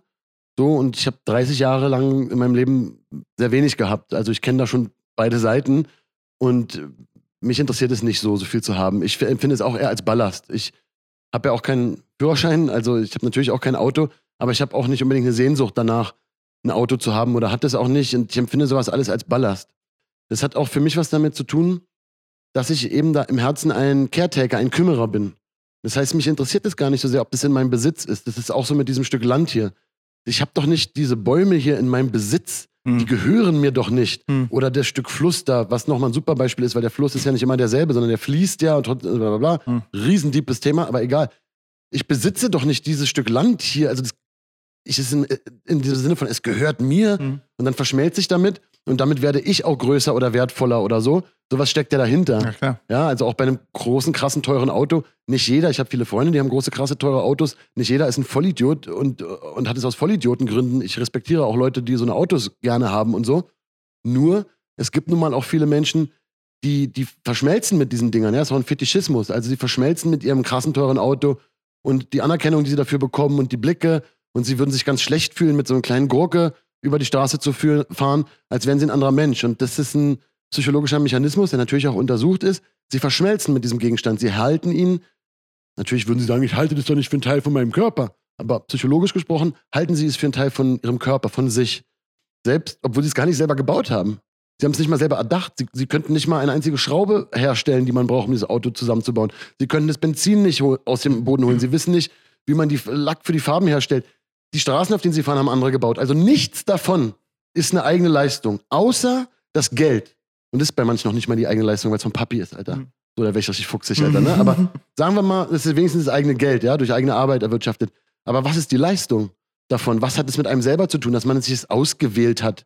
So, und ich habe 30 Jahre lang in meinem Leben sehr wenig gehabt. Also ich kenne da schon beide Seiten und mich interessiert es nicht so, so viel zu haben. Ich empfinde es auch eher als Ballast. Ich habe ja auch keinen Führerschein, also ich habe natürlich auch kein Auto, aber ich habe auch nicht unbedingt eine Sehnsucht danach, ein Auto zu haben oder hatte es auch nicht. Und ich empfinde sowas alles als Ballast. Das hat auch für mich was damit zu tun, dass ich eben da im Herzen ein Caretaker, ein Kümmerer bin. Das heißt, mich interessiert es gar nicht so sehr, ob das in meinem Besitz ist. Das ist auch so mit diesem Stück Land hier. Ich habe doch nicht diese Bäume hier in meinem Besitz. Die hm. gehören mir doch nicht. Hm. Oder das Stück Fluss da, was nochmal ein super Beispiel ist, weil der Fluss ist ja nicht immer derselbe, sondern der fließt ja und bla bla bla. Hm. Riesendiebes Thema, aber egal. Ich besitze doch nicht dieses Stück Land hier. Also das ich es in, in diesem Sinne von, es gehört mir mhm. und dann verschmelzt sich damit und damit werde ich auch größer oder wertvoller oder so. Sowas steckt ja dahinter. Ja, klar. ja, also auch bei einem großen, krassen, teuren Auto. Nicht jeder, ich habe viele Freunde, die haben große, krasse, teure Autos. Nicht jeder ist ein Vollidiot und, und hat es aus Vollidiotengründen. Ich respektiere auch Leute, die so eine Autos gerne haben und so. Nur, es gibt nun mal auch viele Menschen, die, die verschmelzen mit diesen Dingern. Ja, das ist auch ein Fetischismus. Also sie verschmelzen mit ihrem krassen, teuren Auto und die Anerkennung, die sie dafür bekommen und die Blicke und sie würden sich ganz schlecht fühlen, mit so einer kleinen Gurke über die Straße zu fahren, als wären sie ein anderer Mensch. Und das ist ein psychologischer Mechanismus, der natürlich auch untersucht ist. Sie verschmelzen mit diesem Gegenstand. Sie halten ihn. Natürlich würden sie sagen, ich halte das doch nicht für einen Teil von meinem Körper. Aber psychologisch gesprochen halten sie es für einen Teil von ihrem Körper, von sich. Selbst, obwohl sie es gar nicht selber gebaut haben. Sie haben es nicht mal selber erdacht. Sie, sie, könnten nicht mal eine einzige Schraube herstellen, die man braucht, um dieses Auto zusammenzubauen. Sie können das Benzin nicht aus dem Boden holen. Sie wissen nicht, wie man die Lack für die Farben herstellt. Die Straßen, auf denen sie fahren, haben andere gebaut. Also nichts davon ist eine eigene Leistung, außer das Geld. Und das ist bei manchen noch nicht mal die eigene Leistung, weil es von Papi ist, Alter. Mhm. So, da wäre ich richtig fuchsig, Alter. Ne? Aber sagen wir mal, das ist wenigstens das eigene Geld, ja, durch eigene Arbeit erwirtschaftet. Aber was ist die Leistung davon? Was hat es mit einem selber zu tun, dass man sich das ausgewählt hat?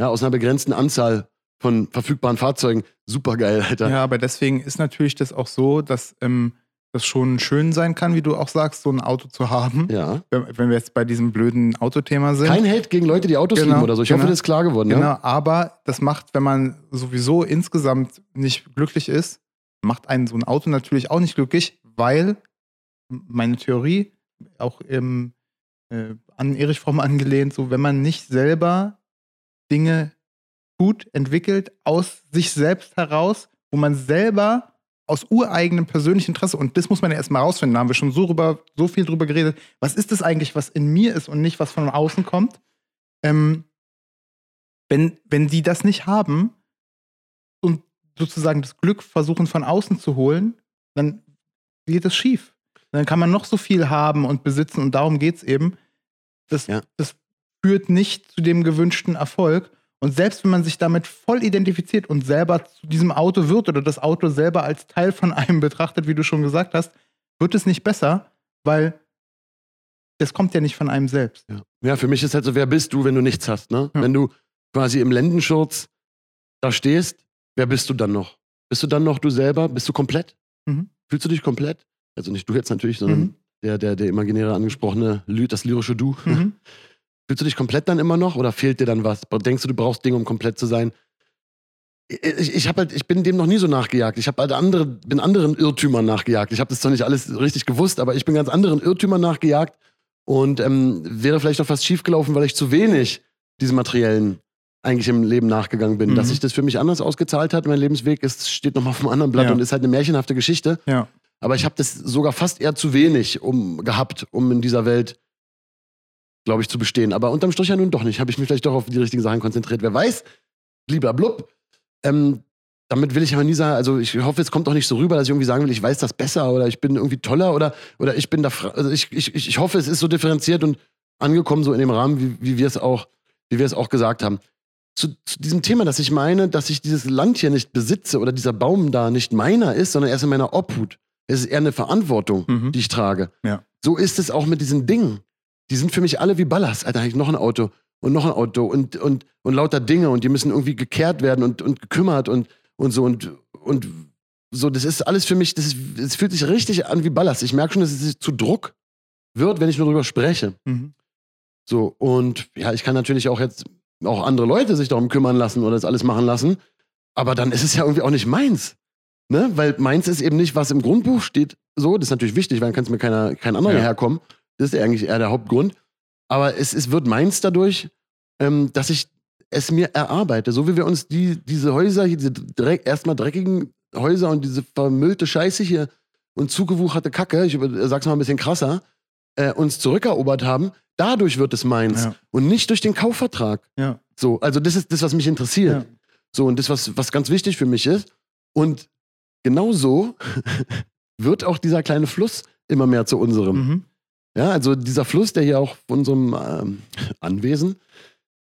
Ja, aus einer begrenzten Anzahl von verfügbaren Fahrzeugen. Supergeil, Alter. Ja, aber deswegen ist natürlich das auch so, dass ähm, das schon schön sein kann, wie du auch sagst, so ein Auto zu haben. Ja. Wenn, wir jetzt bei diesem blöden Autothema sind. Kein Hate gegen Leute, die Autos genau, lieben oder so. Ich genau, hoffe, das ist klar geworden. Genau, ja? aber das macht, wenn man sowieso insgesamt nicht glücklich ist, macht einen so ein Auto natürlich auch nicht glücklich, weil meine Theorie, auch im, äh, an Erich Fromm angelehnt, so wenn man nicht selber Dinge gut entwickelt aus sich selbst heraus, wo man selber aus ureigenem persönlichen Interesse, und das muss man ja erstmal rausfinden, da haben wir schon so, rüber, so viel drüber geredet, was ist das eigentlich, was in mir ist und nicht, was von außen kommt? Ähm, wenn, wenn die das nicht haben und sozusagen das Glück versuchen von außen zu holen, dann geht es schief. Dann kann man noch so viel haben und besitzen und darum geht es eben. Das, ja. das führt nicht zu dem gewünschten Erfolg. Und selbst wenn man sich damit voll identifiziert und selber zu diesem Auto wird oder das Auto selber als Teil von einem betrachtet, wie du schon gesagt hast, wird es nicht besser, weil das kommt ja nicht von einem selbst. Ja, ja für mich ist halt so, wer bist du, wenn du nichts hast? Ne? Ja. Wenn du quasi im Lendenschurz da stehst, wer bist du dann noch? Bist du dann noch du selber? Bist du komplett? Mhm. Fühlst du dich komplett? Also nicht du jetzt natürlich, sondern mhm. der, der, der imaginäre angesprochene, das lyrische Du. Mhm. Fühlst du dich komplett dann immer noch oder fehlt dir dann was? Denkst du, du brauchst Dinge, um komplett zu sein? Ich, ich, halt, ich bin dem noch nie so nachgejagt. Ich halt andere, bin anderen Irrtümern nachgejagt. Ich habe das zwar nicht alles richtig gewusst, aber ich bin ganz anderen Irrtümern nachgejagt und ähm, wäre vielleicht auch fast schiefgelaufen, weil ich zu wenig diesem materiellen eigentlich im Leben nachgegangen bin. Mhm. Dass sich das für mich anders ausgezahlt hat, mein Lebensweg ist, steht nochmal auf einem anderen Blatt ja. und ist halt eine märchenhafte Geschichte. Ja. Aber ich habe das sogar fast eher zu wenig um, gehabt, um in dieser Welt, glaube ich, zu bestehen. Aber unterm Strich ja nun doch nicht. Habe ich mich vielleicht doch auf die richtigen Sachen konzentriert. Wer weiß, lieber Blub. Ähm, damit will ich aber nie sagen, also ich hoffe, es kommt auch nicht so rüber, dass ich irgendwie sagen will, ich weiß das besser oder ich bin irgendwie toller oder, oder ich bin da, also ich, ich, ich hoffe, es ist so differenziert und angekommen, so in dem Rahmen, wie, wie wir es auch, wie wir es auch gesagt haben. Zu, zu, diesem Thema, dass ich meine, dass ich dieses Land hier nicht besitze oder dieser Baum da nicht meiner ist, sondern erst in meiner Obhut. Es ist eher eine Verantwortung, mhm. die ich trage. Ja. So ist es auch mit diesen Dingen. Die sind für mich alle wie Ballast. Alter, ich noch ein Auto und noch ein Auto und, und, und lauter Dinge und die müssen irgendwie gekehrt werden und, und gekümmert und, und so und, und so, das ist alles für mich, das, ist, das fühlt sich richtig an wie Ballast. Ich merke schon, dass es zu Druck wird, wenn ich nur darüber spreche. Mhm. So, und ja, ich kann natürlich auch jetzt auch andere Leute sich darum kümmern lassen oder das alles machen lassen, aber dann ist es ja irgendwie auch nicht meins. Ne? Weil meins ist eben nicht, was im Grundbuch steht. So, das ist natürlich wichtig, weil dann kann es mir keiner, kein anderer ja. herkommen. Das ist eigentlich eher der Hauptgrund. Aber es, es wird meins dadurch, ähm, dass ich es mir erarbeite. So wie wir uns die, diese Häuser, diese Dreck, erstmal dreckigen Häuser und diese vermüllte Scheiße hier und zugewucherte Kacke, ich sag's mal ein bisschen krasser, äh, uns zurückerobert haben, dadurch wird es meins ja. und nicht durch den Kaufvertrag. Ja. So, also das ist das, was mich interessiert. Ja. So, und das, was, was ganz wichtig für mich ist. Und genauso wird auch dieser kleine Fluss immer mehr zu unserem. Mhm. Ja, also dieser Fluss, der hier auch von unserem ähm, Anwesen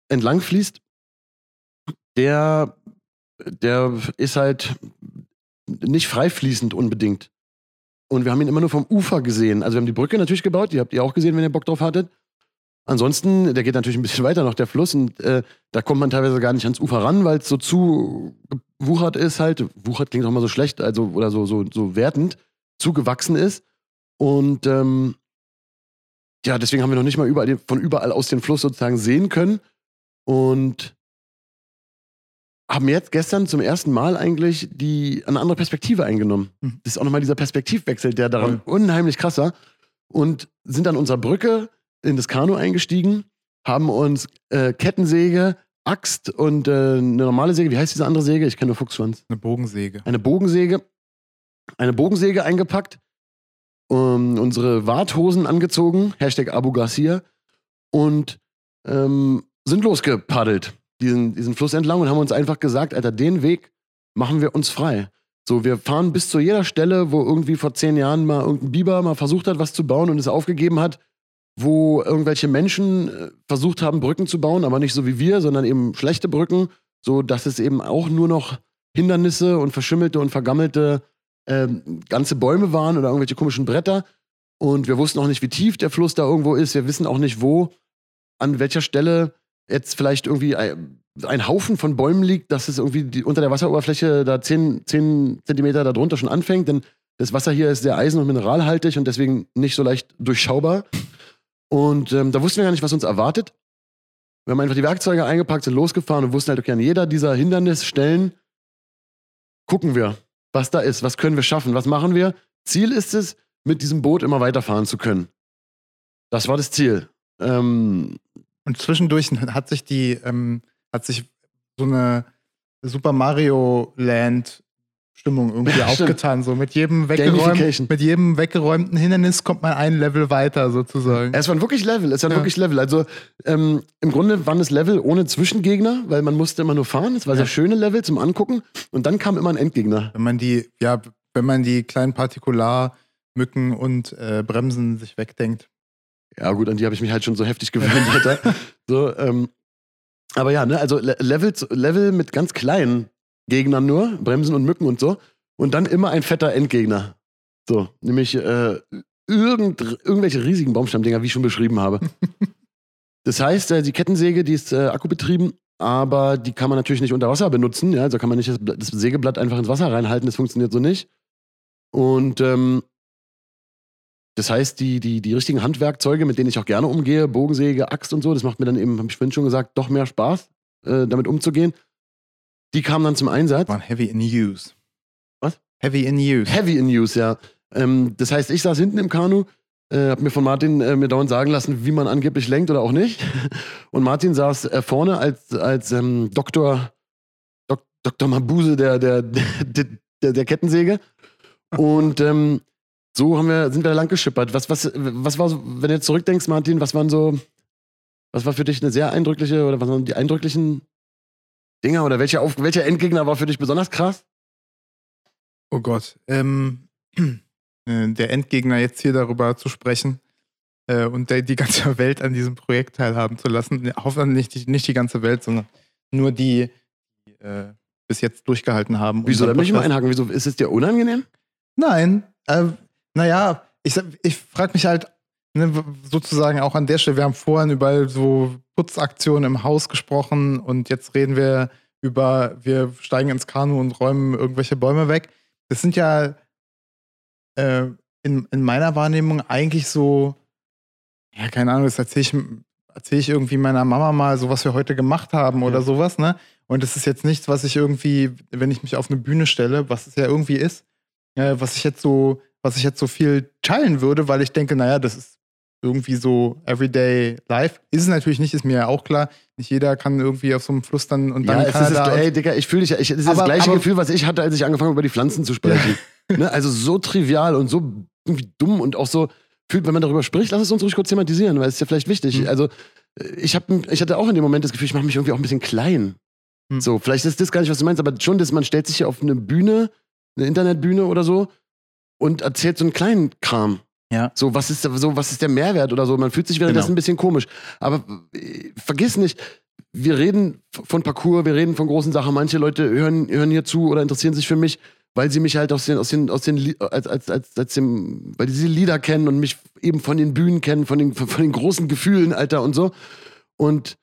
entlang fließt, der, der ist halt nicht freifließend unbedingt. Und wir haben ihn immer nur vom Ufer gesehen. Also wir haben die Brücke natürlich gebaut, die habt ihr auch gesehen, wenn ihr Bock drauf hattet. Ansonsten, der geht natürlich ein bisschen weiter noch, der Fluss, und äh, da kommt man teilweise gar nicht ans Ufer ran, weil es so zu wuchert ist halt. Wuchert klingt auch mal so schlecht, also oder so, so, so wertend, zugewachsen ist. Und ähm, ja, deswegen haben wir noch nicht mal überall, von überall aus den Fluss sozusagen sehen können. Und haben jetzt gestern zum ersten Mal eigentlich die, eine andere Perspektive eingenommen. Mhm. Das ist auch nochmal dieser Perspektivwechsel, der daran mhm. unheimlich krass war. Und sind an unserer Brücke in das Kanu eingestiegen, haben uns äh, Kettensäge, Axt und äh, eine normale Säge, wie heißt diese andere Säge? Ich kenne nur Fuchsschwanz. Eine Bogensäge. Eine Bogensäge. Eine Bogensäge eingepackt, um, unsere Warthosen angezogen, Hashtag Abu Garcia, und ähm, sind losgepaddelt diesen, diesen Fluss entlang und haben uns einfach gesagt, Alter, den Weg machen wir uns frei. So, wir fahren bis zu jeder Stelle, wo irgendwie vor zehn Jahren mal irgendein Biber mal versucht hat, was zu bauen und es aufgegeben hat, wo irgendwelche Menschen äh, versucht haben, Brücken zu bauen, aber nicht so wie wir, sondern eben schlechte Brücken, so dass es eben auch nur noch Hindernisse und verschimmelte und vergammelte äh, ganze Bäume waren oder irgendwelche komischen Bretter. Und wir wussten auch nicht, wie tief der Fluss da irgendwo ist. Wir wissen auch nicht, wo, an welcher Stelle jetzt vielleicht irgendwie ein, ein Haufen von Bäumen liegt, dass es irgendwie die, unter der Wasseroberfläche da 10, 10 Zentimeter darunter schon anfängt, denn das Wasser hier ist sehr eisen- und mineralhaltig und deswegen nicht so leicht durchschaubar. Und ähm, da wussten wir gar nicht, was uns erwartet. Wir haben einfach die Werkzeuge eingepackt, sind losgefahren und wussten halt, okay, an jeder dieser Hindernisstellen gucken wir, was da ist, was können wir schaffen, was machen wir. Ziel ist es, mit diesem Boot immer weiterfahren zu können. Das war das Ziel. Ähm, und zwischendurch hat sich die, ähm, hat sich so eine Super Mario Land Stimmung irgendwie ja, aufgetan. So mit jedem, weggeräumt, mit jedem weggeräumten Hindernis kommt man ein Level weiter sozusagen. Es waren wirklich Level, es waren ja. wirklich Level. Also ähm, im Grunde waren es Level ohne Zwischengegner, weil man musste immer nur fahren. Es war ja. sehr schöne Level zum Angucken und dann kam immer ein Endgegner. Wenn man die, ja, wenn man die kleinen Partikularmücken und äh, Bremsen sich wegdenkt. Ja, gut, an die habe ich mich halt schon so heftig gewöhnt, Alter. so, ähm, aber ja, ne, also Level, Level mit ganz kleinen Gegnern nur, Bremsen und Mücken und so. Und dann immer ein fetter Endgegner. So, nämlich äh, irgend, irgendwelche riesigen Baumstammdinger, wie ich schon beschrieben habe. das heißt, äh, die Kettensäge, die ist äh, akkubetrieben, aber die kann man natürlich nicht unter Wasser benutzen. Ja? Also kann man nicht das, das Sägeblatt einfach ins Wasser reinhalten, das funktioniert so nicht. Und ähm, das heißt, die, die, die richtigen Handwerkzeuge, mit denen ich auch gerne umgehe, Bogensäge, Axt und so, das macht mir dann eben, habe ich vorhin schon gesagt, doch mehr Spaß, äh, damit umzugehen. Die kamen dann zum Einsatz. Waren heavy in use. Was? Heavy in use. Heavy in use, ja. Ähm, das heißt, ich saß hinten im Kanu, äh, hab mir von Martin äh, mir dauernd sagen lassen, wie man angeblich lenkt oder auch nicht. Und Martin saß äh, vorne als, als ähm, Doktor, Dok, Dr. Mabuse der, der, der, der, der Kettensäge. Und ähm, so haben wir, sind wir da lang geschippert. Was, was, was war so, wenn du jetzt zurückdenkst, Martin, was waren so, was war für dich eine sehr eindrückliche oder was waren die eindrücklichen Dinger oder welcher, auf, welcher Endgegner war für dich besonders krass? Oh Gott. Ähm, äh, der Endgegner jetzt hier darüber zu sprechen äh, und der, die ganze Welt an diesem Projekt teilhaben zu lassen. Hoffentlich nicht, nicht die ganze Welt, sondern nur die, die äh, bis jetzt durchgehalten haben. Wieso? Da möchte ich mal einhaken. Wieso ist es dir unangenehm? Nein. Äh, naja, ich, ich frage mich halt ne, sozusagen auch an der Stelle, wir haben vorhin über so Putzaktionen im Haus gesprochen und jetzt reden wir über, wir steigen ins Kanu und räumen irgendwelche Bäume weg. Das sind ja äh, in, in meiner Wahrnehmung eigentlich so, ja, keine Ahnung, das erzähle ich, erzähl ich irgendwie meiner Mama mal, so was wir heute gemacht haben oder ja. sowas, ne? Und das ist jetzt nichts, was ich irgendwie, wenn ich mich auf eine Bühne stelle, was es ja irgendwie ist, äh, was ich jetzt so, was ich jetzt so viel teilen würde, weil ich denke, naja, das ist irgendwie so everyday life. Ist es natürlich nicht, ist mir ja auch klar. Nicht jeder kann irgendwie auf so einem Fluss dann und dann. Ja, es ist, ey, Digga, ich fühle dich ja. Ich, das ist aber, das gleiche aber, Gefühl, was ich hatte, als ich angefangen habe, über die Pflanzen zu sprechen. ne? Also so trivial und so irgendwie dumm und auch so, fühlt, wenn man darüber spricht, lass es uns ruhig kurz thematisieren, weil es ist ja vielleicht wichtig. Mhm. Also, ich, hab, ich hatte auch in dem Moment das Gefühl, ich mache mich irgendwie auch ein bisschen klein. Mhm. So, vielleicht ist das gar nicht, was du meinst, aber schon, dass man stellt sich hier auf eine Bühne, eine Internetbühne oder so und erzählt so einen kleinen Kram. Ja. So, was ist, so, was ist der Mehrwert oder so? Man fühlt sich währenddessen genau. ein bisschen komisch. Aber äh, vergiss nicht, wir reden von Parcours, wir reden von großen Sachen. Manche Leute hören, hören hier zu oder interessieren sich für mich, weil sie mich halt aus den, aus den, aus den, als, als, als, als dem, weil sie Lieder kennen und mich eben von den Bühnen kennen, von den, von, von den großen Gefühlen, Alter, und so. Und,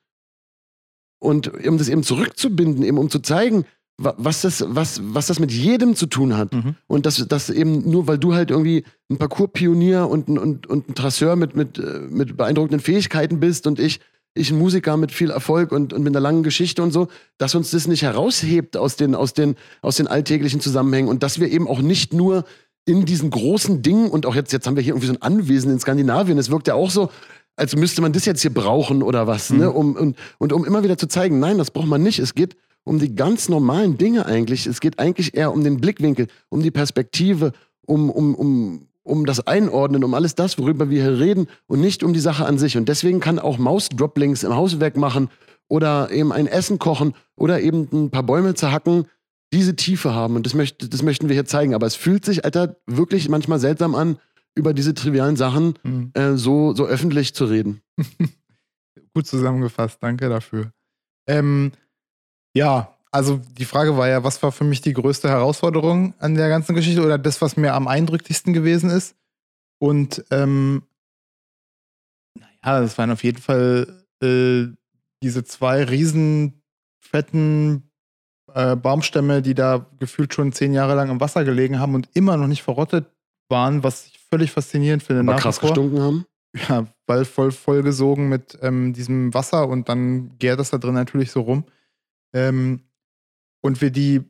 und um das eben zurückzubinden, eben um zu zeigen, was das, was, was das mit jedem zu tun hat. Mhm. Und dass das eben nur, weil du halt irgendwie ein Parcours-Pionier und, ein, und, und ein Trasseur mit, mit, äh, mit beeindruckenden Fähigkeiten bist und ich, ich ein Musiker mit viel Erfolg und, und mit einer langen Geschichte und so, dass uns das nicht heraushebt aus den, aus, den, aus den alltäglichen Zusammenhängen und dass wir eben auch nicht nur in diesen großen Dingen und auch jetzt, jetzt haben wir hier irgendwie so ein Anwesen in Skandinavien, es wirkt ja auch so, als müsste man das jetzt hier brauchen oder was, ne? mhm. ne? Um, und, und um immer wieder zu zeigen, nein, das braucht man nicht. Es geht um die ganz normalen Dinge eigentlich. Es geht eigentlich eher um den Blickwinkel, um die Perspektive, um, um, um, um das Einordnen, um alles das, worüber wir hier reden und nicht um die Sache an sich. Und deswegen kann auch Mausdroplings im Hauswerk machen oder eben ein Essen kochen oder eben ein paar Bäume zerhacken, diese Tiefe haben. Und das, möchte, das möchten wir hier zeigen. Aber es fühlt sich, Alter, wirklich manchmal seltsam an, über diese trivialen Sachen mhm. äh, so, so öffentlich zu reden. Gut zusammengefasst, danke dafür. Ähm, ja, also die Frage war ja, was war für mich die größte Herausforderung an der ganzen Geschichte oder das, was mir am eindrücklichsten gewesen ist? Und ähm, naja, das waren auf jeden Fall äh, diese zwei riesen fetten äh, Baumstämme, die da gefühlt schon zehn Jahre lang im Wasser gelegen haben und immer noch nicht verrottet waren, was ich völlig faszinierend finde. Aber krass gestunken haben? Ja, weil voll vollgesogen mit ähm, diesem Wasser und dann gärt das da drin natürlich so rum. Ähm, und wir die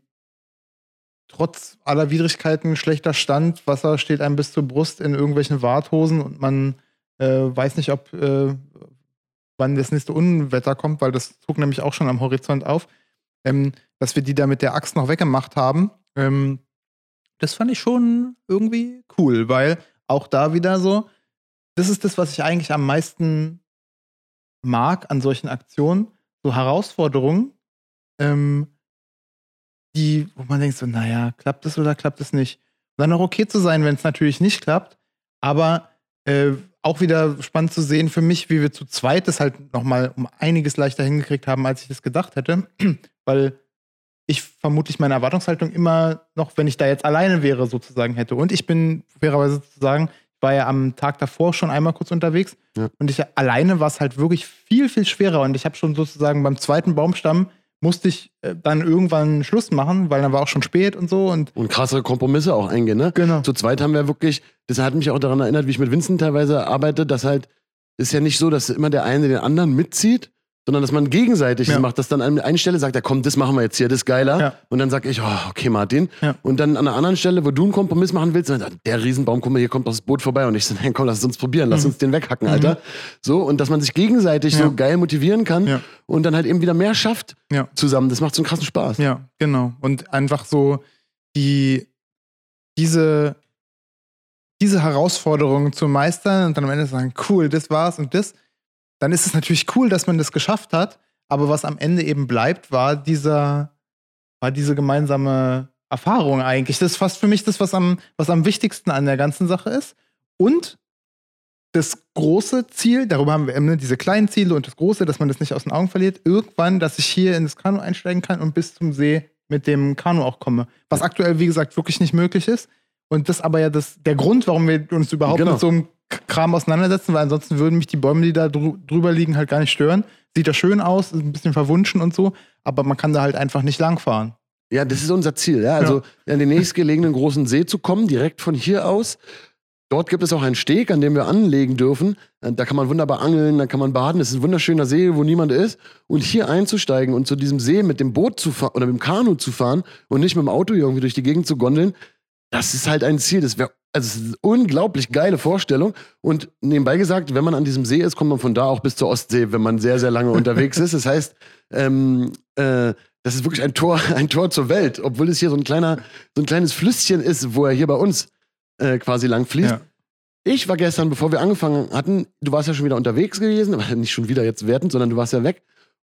trotz aller Widrigkeiten, schlechter Stand, Wasser steht einem bis zur Brust in irgendwelchen Warthosen und man äh, weiß nicht, ob äh, wann das nächste Unwetter kommt, weil das zog nämlich auch schon am Horizont auf, ähm, dass wir die da mit der Axt noch weggemacht haben. Ähm, das fand ich schon irgendwie cool, weil auch da wieder so, das ist das, was ich eigentlich am meisten mag an solchen Aktionen, so Herausforderungen, ähm, die, wo man denkt so, naja, klappt es oder klappt es nicht? Und dann auch okay zu sein, wenn es natürlich nicht klappt, aber äh, auch wieder spannend zu sehen für mich, wie wir zu zweit das halt nochmal um einiges leichter hingekriegt haben, als ich das gedacht hätte, weil ich vermutlich meine Erwartungshaltung immer noch, wenn ich da jetzt alleine wäre, sozusagen hätte. Und ich bin fairerweise zu sagen, ich war ja am Tag davor schon einmal kurz unterwegs ja. und ich alleine war es halt wirklich viel, viel schwerer. Und ich habe schon sozusagen beim zweiten Baumstamm musste ich äh, dann irgendwann Schluss machen, weil dann war auch schon spät und so. Und, und krassere Kompromisse auch eingehen, ne? Genau. Zu zweit haben wir wirklich, das hat mich auch daran erinnert, wie ich mit Vincent teilweise arbeite, dass halt, ist ja nicht so, dass immer der eine den anderen mitzieht, sondern dass man gegenseitig ja. macht, dass dann an einer Stelle sagt, ja komm, das machen wir jetzt hier, das ist geiler. Ja. Und dann sag ich, oh, okay, Martin. Ja. Und dann an einer anderen Stelle, wo du einen Kompromiss machen willst, dann sagt, der Riesenbaum, guck mal, hier kommt das Boot vorbei. Und ich sage, komm, lass es uns probieren, lass mhm. uns den weghacken, mhm. Alter. So, und dass man sich gegenseitig so geil motivieren kann und dann halt eben wieder mehr schafft zusammen. Das macht so einen krassen Spaß. Ja, genau. Und einfach so die, diese diese Herausforderungen zu meistern und dann am Ende sagen, cool, das war's und das, dann ist es natürlich cool, dass man das geschafft hat. Aber was am Ende eben bleibt, war dieser, war diese gemeinsame Erfahrung eigentlich. Das ist fast für mich das, was am, was am wichtigsten an der ganzen Sache ist. Und das große Ziel, darüber haben wir immer diese kleinen Ziele und das große, dass man das nicht aus den Augen verliert, irgendwann, dass ich hier in das Kanu einsteigen kann und bis zum See mit dem Kanu auch komme. Was aktuell, wie gesagt, wirklich nicht möglich ist. Und das aber ja das, der Grund, warum wir uns überhaupt genau. mit so einem Kram auseinandersetzen, weil ansonsten würden mich die Bäume, die da drüber liegen, halt gar nicht stören. Sieht da schön aus, ist ein bisschen verwunschen und so, aber man kann da halt einfach nicht langfahren. Ja, das ist unser Ziel, ja. Also ja. an den nächstgelegenen großen See zu kommen, direkt von hier aus. Dort gibt es auch einen Steg, an dem wir anlegen dürfen. Da kann man wunderbar angeln, da kann man baden. Es ist ein wunderschöner See, wo niemand ist. Und hier einzusteigen und zu diesem See mit dem Boot zu fahren oder mit dem Kanu zu fahren und nicht mit dem Auto irgendwie durch die Gegend zu gondeln, das ist halt ein Ziel. Das wäre also es ist eine unglaublich geile Vorstellung. Und nebenbei gesagt, wenn man an diesem See ist, kommt man von da auch bis zur Ostsee, wenn man sehr, sehr lange unterwegs ist. Das heißt, ähm, äh, das ist wirklich ein Tor, ein Tor zur Welt, obwohl es hier so ein kleiner, so ein kleines Flüsschen ist, wo er hier bei uns äh, quasi lang fließt. Ja. Ich war gestern, bevor wir angefangen hatten, du warst ja schon wieder unterwegs gewesen, aber nicht schon wieder jetzt wertend, sondern du warst ja weg.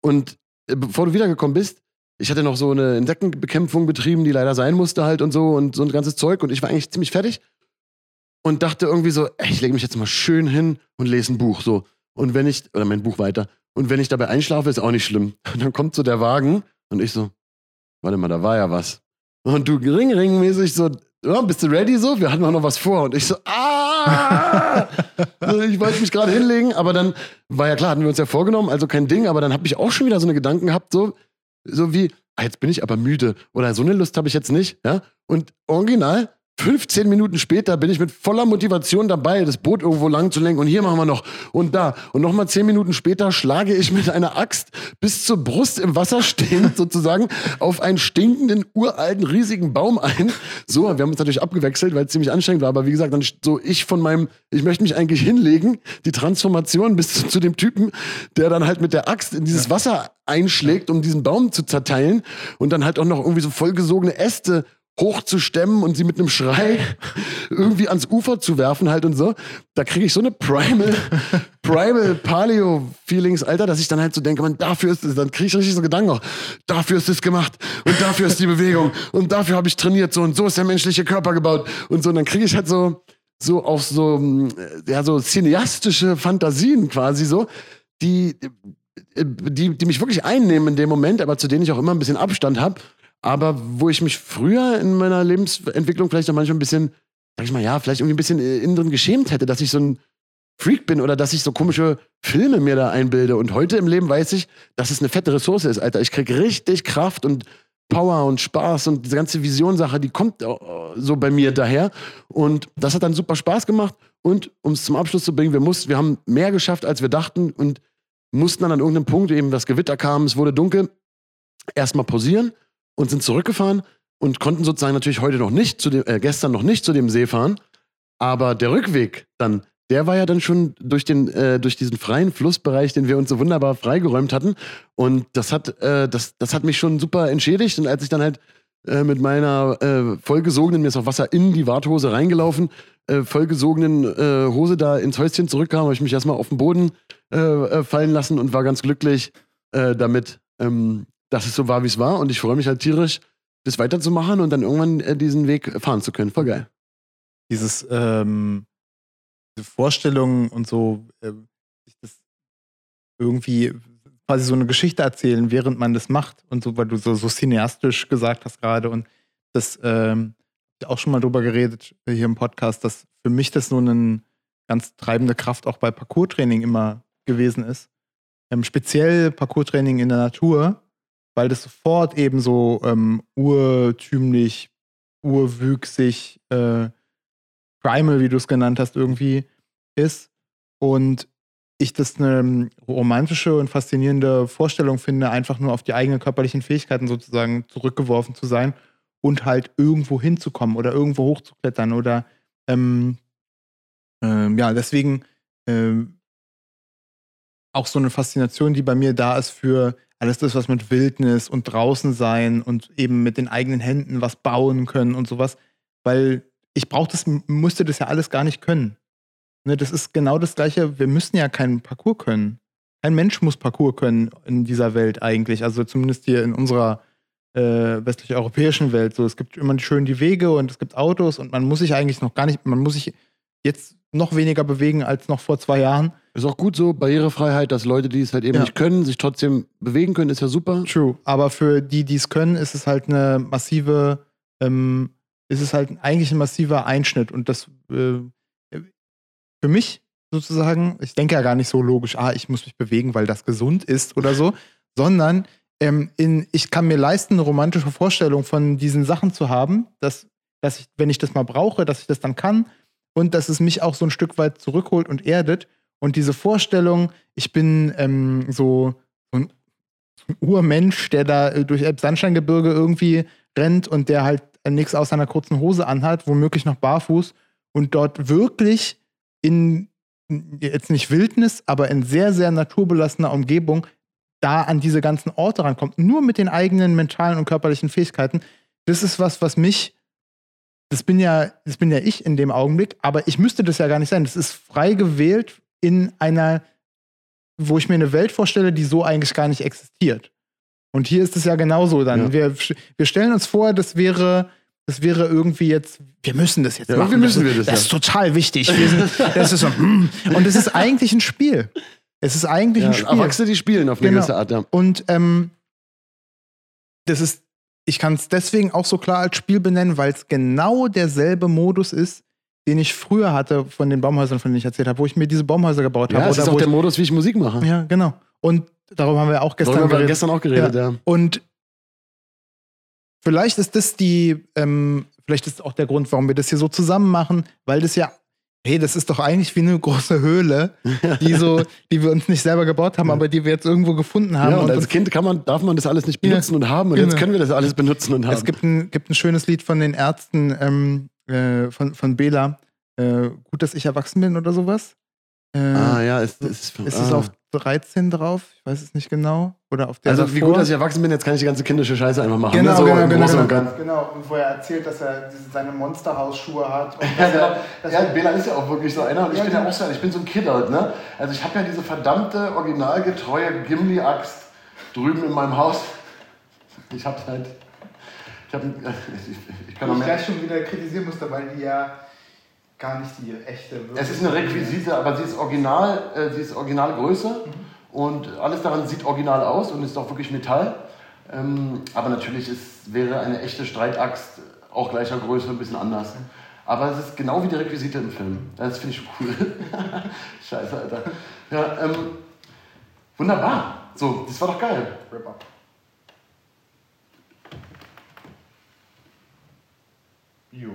Und äh, bevor du wiedergekommen bist, ich hatte noch so eine Insektenbekämpfung betrieben, die leider sein musste halt und so und so ein ganzes Zeug und ich war eigentlich ziemlich fertig und dachte irgendwie so, ey, ich lege mich jetzt mal schön hin und lese ein Buch so. Und wenn ich, oder mein Buch weiter, und wenn ich dabei einschlafe, ist auch nicht schlimm. Und dann kommt so der Wagen und ich so, warte mal, da war ja was. Und du ring, ring mäßig so, ja, bist du ready so? Wir hatten auch noch was vor. Und ich so, ah! ich wollte mich gerade hinlegen, aber dann war ja klar, hatten wir uns ja vorgenommen, also kein Ding, aber dann habe ich auch schon wieder so eine Gedanken gehabt, so, so wie, ah, jetzt bin ich aber müde oder so eine Lust habe ich jetzt nicht, ja? Und original 15 Minuten später bin ich mit voller Motivation dabei, das Boot irgendwo lang zu lenken und hier machen wir noch und da. Und nochmal 10 Minuten später schlage ich mit einer Axt bis zur Brust im Wasser stehend sozusagen auf einen stinkenden, uralten, riesigen Baum ein. So, wir haben uns natürlich abgewechselt, weil es ziemlich anstrengend war. Aber wie gesagt, dann so ich von meinem, ich möchte mich eigentlich hinlegen, die Transformation bis zu, zu dem Typen, der dann halt mit der Axt in dieses Wasser einschlägt, um diesen Baum zu zerteilen und dann halt auch noch irgendwie so vollgesogene Äste hochzustemmen und sie mit einem Schrei irgendwie ans Ufer zu werfen halt und so. Da kriege ich so eine Primal, Primal Paleo Feelings, Alter, dass ich dann halt so denke, man, dafür ist es, dann kriege ich richtig so Gedanken auch, dafür ist es gemacht und dafür ist die Bewegung und dafür habe ich trainiert so und so ist der menschliche Körper gebaut und so und dann kriege ich halt so so auf so ja so cineastische Fantasien quasi so, die die, die mich wirklich einnehmen in dem Moment, aber zu denen ich auch immer ein bisschen Abstand habe aber wo ich mich früher in meiner Lebensentwicklung vielleicht auch manchmal ein bisschen, sag ich mal, ja, vielleicht irgendwie ein bisschen äh, innen drin geschämt hätte, dass ich so ein Freak bin oder dass ich so komische Filme mir da einbilde. Und heute im Leben weiß ich, dass es eine fette Ressource ist, Alter. Ich krieg richtig Kraft und Power und Spaß und diese ganze Visionssache, die kommt so bei mir daher. Und das hat dann super Spaß gemacht. Und um es zum Abschluss zu bringen, wir mussten, wir haben mehr geschafft, als wir dachten und mussten dann an irgendeinem Punkt eben das Gewitter kam, es wurde dunkel, erstmal pausieren und sind zurückgefahren und konnten sozusagen natürlich heute noch nicht zu dem, äh, gestern noch nicht zu dem See fahren. Aber der Rückweg dann, der war ja dann schon durch, den, äh, durch diesen freien Flussbereich, den wir uns so wunderbar freigeräumt hatten. Und das hat, äh, das, das hat mich schon super entschädigt. Und als ich dann halt äh, mit meiner äh, vollgesogenen, mir ist auch Wasser in die Warthose reingelaufen, äh, vollgesogenen äh, Hose da ins Häuschen zurückkam, habe ich mich erstmal auf den Boden äh, fallen lassen und war ganz glücklich äh, damit, ähm, dass es so war, wie es war. Und ich freue mich halt tierisch, das weiterzumachen und dann irgendwann äh, diesen Weg fahren zu können. Voll geil. Dieses, ähm, diese Vorstellung und so, äh, irgendwie quasi so eine Geschichte erzählen, während man das macht und so, weil du so, so cineastisch gesagt hast gerade und das ähm, auch schon mal drüber geredet äh, hier im Podcast, dass für mich das so eine ganz treibende Kraft auch bei Parkour-Training immer gewesen ist. Ähm, speziell Parkour-Training in der Natur, weil das sofort eben so ähm, urtümlich, urwüchsig, äh, primal, wie du es genannt hast, irgendwie ist. Und ich das eine romantische und faszinierende Vorstellung finde, einfach nur auf die eigenen körperlichen Fähigkeiten sozusagen zurückgeworfen zu sein und halt irgendwo hinzukommen oder irgendwo hochzuklettern oder ähm, ähm, ja, deswegen ähm, auch so eine Faszination, die bei mir da ist für alles das, was mit Wildnis und draußen sein und eben mit den eigenen Händen was bauen können und sowas. Weil ich brauche das, musste das ja alles gar nicht können. Ne, das ist genau das Gleiche. Wir müssen ja keinen Parcours können. Kein Mensch muss Parcours können in dieser Welt eigentlich. Also zumindest hier in unserer äh, westlich-europäischen Welt. So, es gibt immer schön die Wege und es gibt Autos und man muss sich eigentlich noch gar nicht, man muss sich jetzt noch weniger bewegen als noch vor zwei Jahren. Ist auch gut so, Barrierefreiheit, dass Leute, die es halt eben ja. nicht können, sich trotzdem bewegen können, ist ja super. True. Aber für die, die es können, ist es halt eine massive, ähm, ist es halt eigentlich ein massiver Einschnitt. Und das äh, für mich sozusagen, ich denke ja gar nicht so logisch, ah, ich muss mich bewegen, weil das gesund ist oder so, sondern ähm, in, ich kann mir leisten, eine romantische Vorstellung von diesen Sachen zu haben, dass, dass ich, wenn ich das mal brauche, dass ich das dann kann und dass es mich auch so ein Stück weit zurückholt und erdet. Und diese Vorstellung, ich bin ähm, so, ein, Urmensch, der da äh, durch Elbsandsteingebirge irgendwie rennt und der halt nichts aus seiner kurzen Hose anhat, womöglich noch barfuß und dort wirklich in jetzt nicht Wildnis, aber in sehr, sehr naturbelassener Umgebung da an diese ganzen Orte rankommt, nur mit den eigenen mentalen und körperlichen Fähigkeiten. Das ist was, was mich, das bin ja, das bin ja ich in dem Augenblick, aber ich müsste das ja gar nicht sein. Das ist frei gewählt in einer, wo ich mir eine Welt vorstelle, die so eigentlich gar nicht existiert. Und hier ist es ja genauso dann. Ja. Wir, wir stellen uns vor, das wäre das wäre irgendwie jetzt, wir müssen das jetzt ja, machen. Müssen wir das, das ist total wichtig. Sind, das ist so, mm. und es ist eigentlich ein Spiel. Es ist eigentlich ja, ein Spiel. Erwachsene, die spielen auf eine genau. gewisse Art. Ja. Und ähm, das ist, ich kann es deswegen auch so klar als Spiel benennen, weil es genau derselbe Modus ist, den ich früher hatte von den Baumhäusern, von denen ich erzählt habe, wo ich mir diese Baumhäuser gebaut habe. Ja, das ist auch der Modus, wie ich Musik mache. Ja, genau. Und darüber haben wir auch gestern darüber geredet. gestern auch geredet, ja. ja. Und vielleicht ist das die, ähm, vielleicht ist auch der Grund, warum wir das hier so zusammen machen, weil das ja, hey, das ist doch eigentlich wie eine große Höhle, die so, die wir uns nicht selber gebaut haben, aber die wir jetzt irgendwo gefunden haben. Ja, und, und als Kind kann man, darf man das alles nicht benutzen ja, und haben und genau. jetzt können wir das alles benutzen und haben. Es gibt ein, gibt ein schönes Lied von den Ärzten, ähm, äh, von, von Bela, äh, gut, dass ich erwachsen bin oder sowas. Äh, ah ja, ist, ist, ist ah. es auf 13 drauf, ich weiß es nicht genau. Oder auf der also davor. wie gut, dass ich erwachsen bin, jetzt kann ich die ganze kindische Scheiße einfach machen. Genau, ne? so genau, genau, genau, genau. genau. Und wo er erzählt, dass er seine Monsterhausschuhe hat. Und ja, er, ja, Bela ist ja auch wirklich so einer. Und ich ja, bin ja auch so, ich bin so ein Kid halt, ne? Also ich habe ja diese verdammte, originalgetreue Gimli-Axt drüben in meinem Haus. Ich hab's halt. Ich, hab, ich, ich kann noch mehr. gleich schon wieder kritisieren musste, weil die ja gar nicht die echte Es ist eine Requisite, aber sie ist original, äh, sie ist originale Größe mhm. Und alles daran sieht original aus und ist auch wirklich Metall. Ähm, aber natürlich ist, wäre eine echte Streitaxt auch gleicher Größe ein bisschen anders. Aber es ist genau wie die Requisite im Film. Das finde ich cool. Scheiße, Alter. Ja, ähm, wunderbar. So, das war doch geil. Rip up.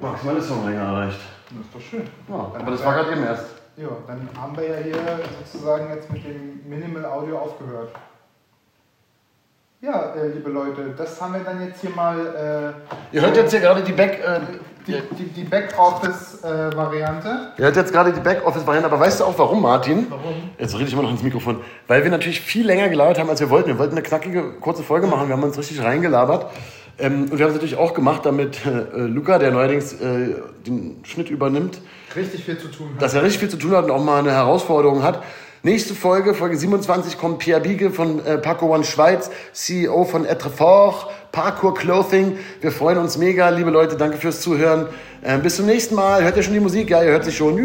Maximale Songlänge erreicht. Das ist doch schön. Ja, aber das war gerade eben erst. Ja, dann haben wir ja hier sozusagen jetzt mit dem Minimal Audio aufgehört. Ja, äh, liebe Leute, das haben wir dann jetzt hier mal. Äh, Ihr hört jetzt hier gerade die Back. Äh, die, die, die Backoffice-Variante. Ihr hört jetzt gerade die Backoffice-Variante, aber weißt du auch warum, Martin? Warum? Jetzt rede ich immer noch ins Mikrofon. Weil wir natürlich viel länger gelabert haben, als wir wollten. Wir wollten eine knackige, kurze Folge machen. Wir haben uns richtig reingelabert. Ähm, und wir haben es natürlich auch gemacht, damit äh, Luca, der neuerdings äh, den Schnitt übernimmt, richtig viel zu tun hat. Dass er richtig viel zu tun hat und auch mal eine Herausforderung hat. Nächste Folge, Folge 27, kommt Pierre Biege von äh, Paco One Schweiz, CEO von Etrefort, Parkour Clothing. Wir freuen uns mega, liebe Leute, danke fürs Zuhören. Äh, bis zum nächsten Mal. Hört ihr schon die Musik? Ja, ihr hört sie schon.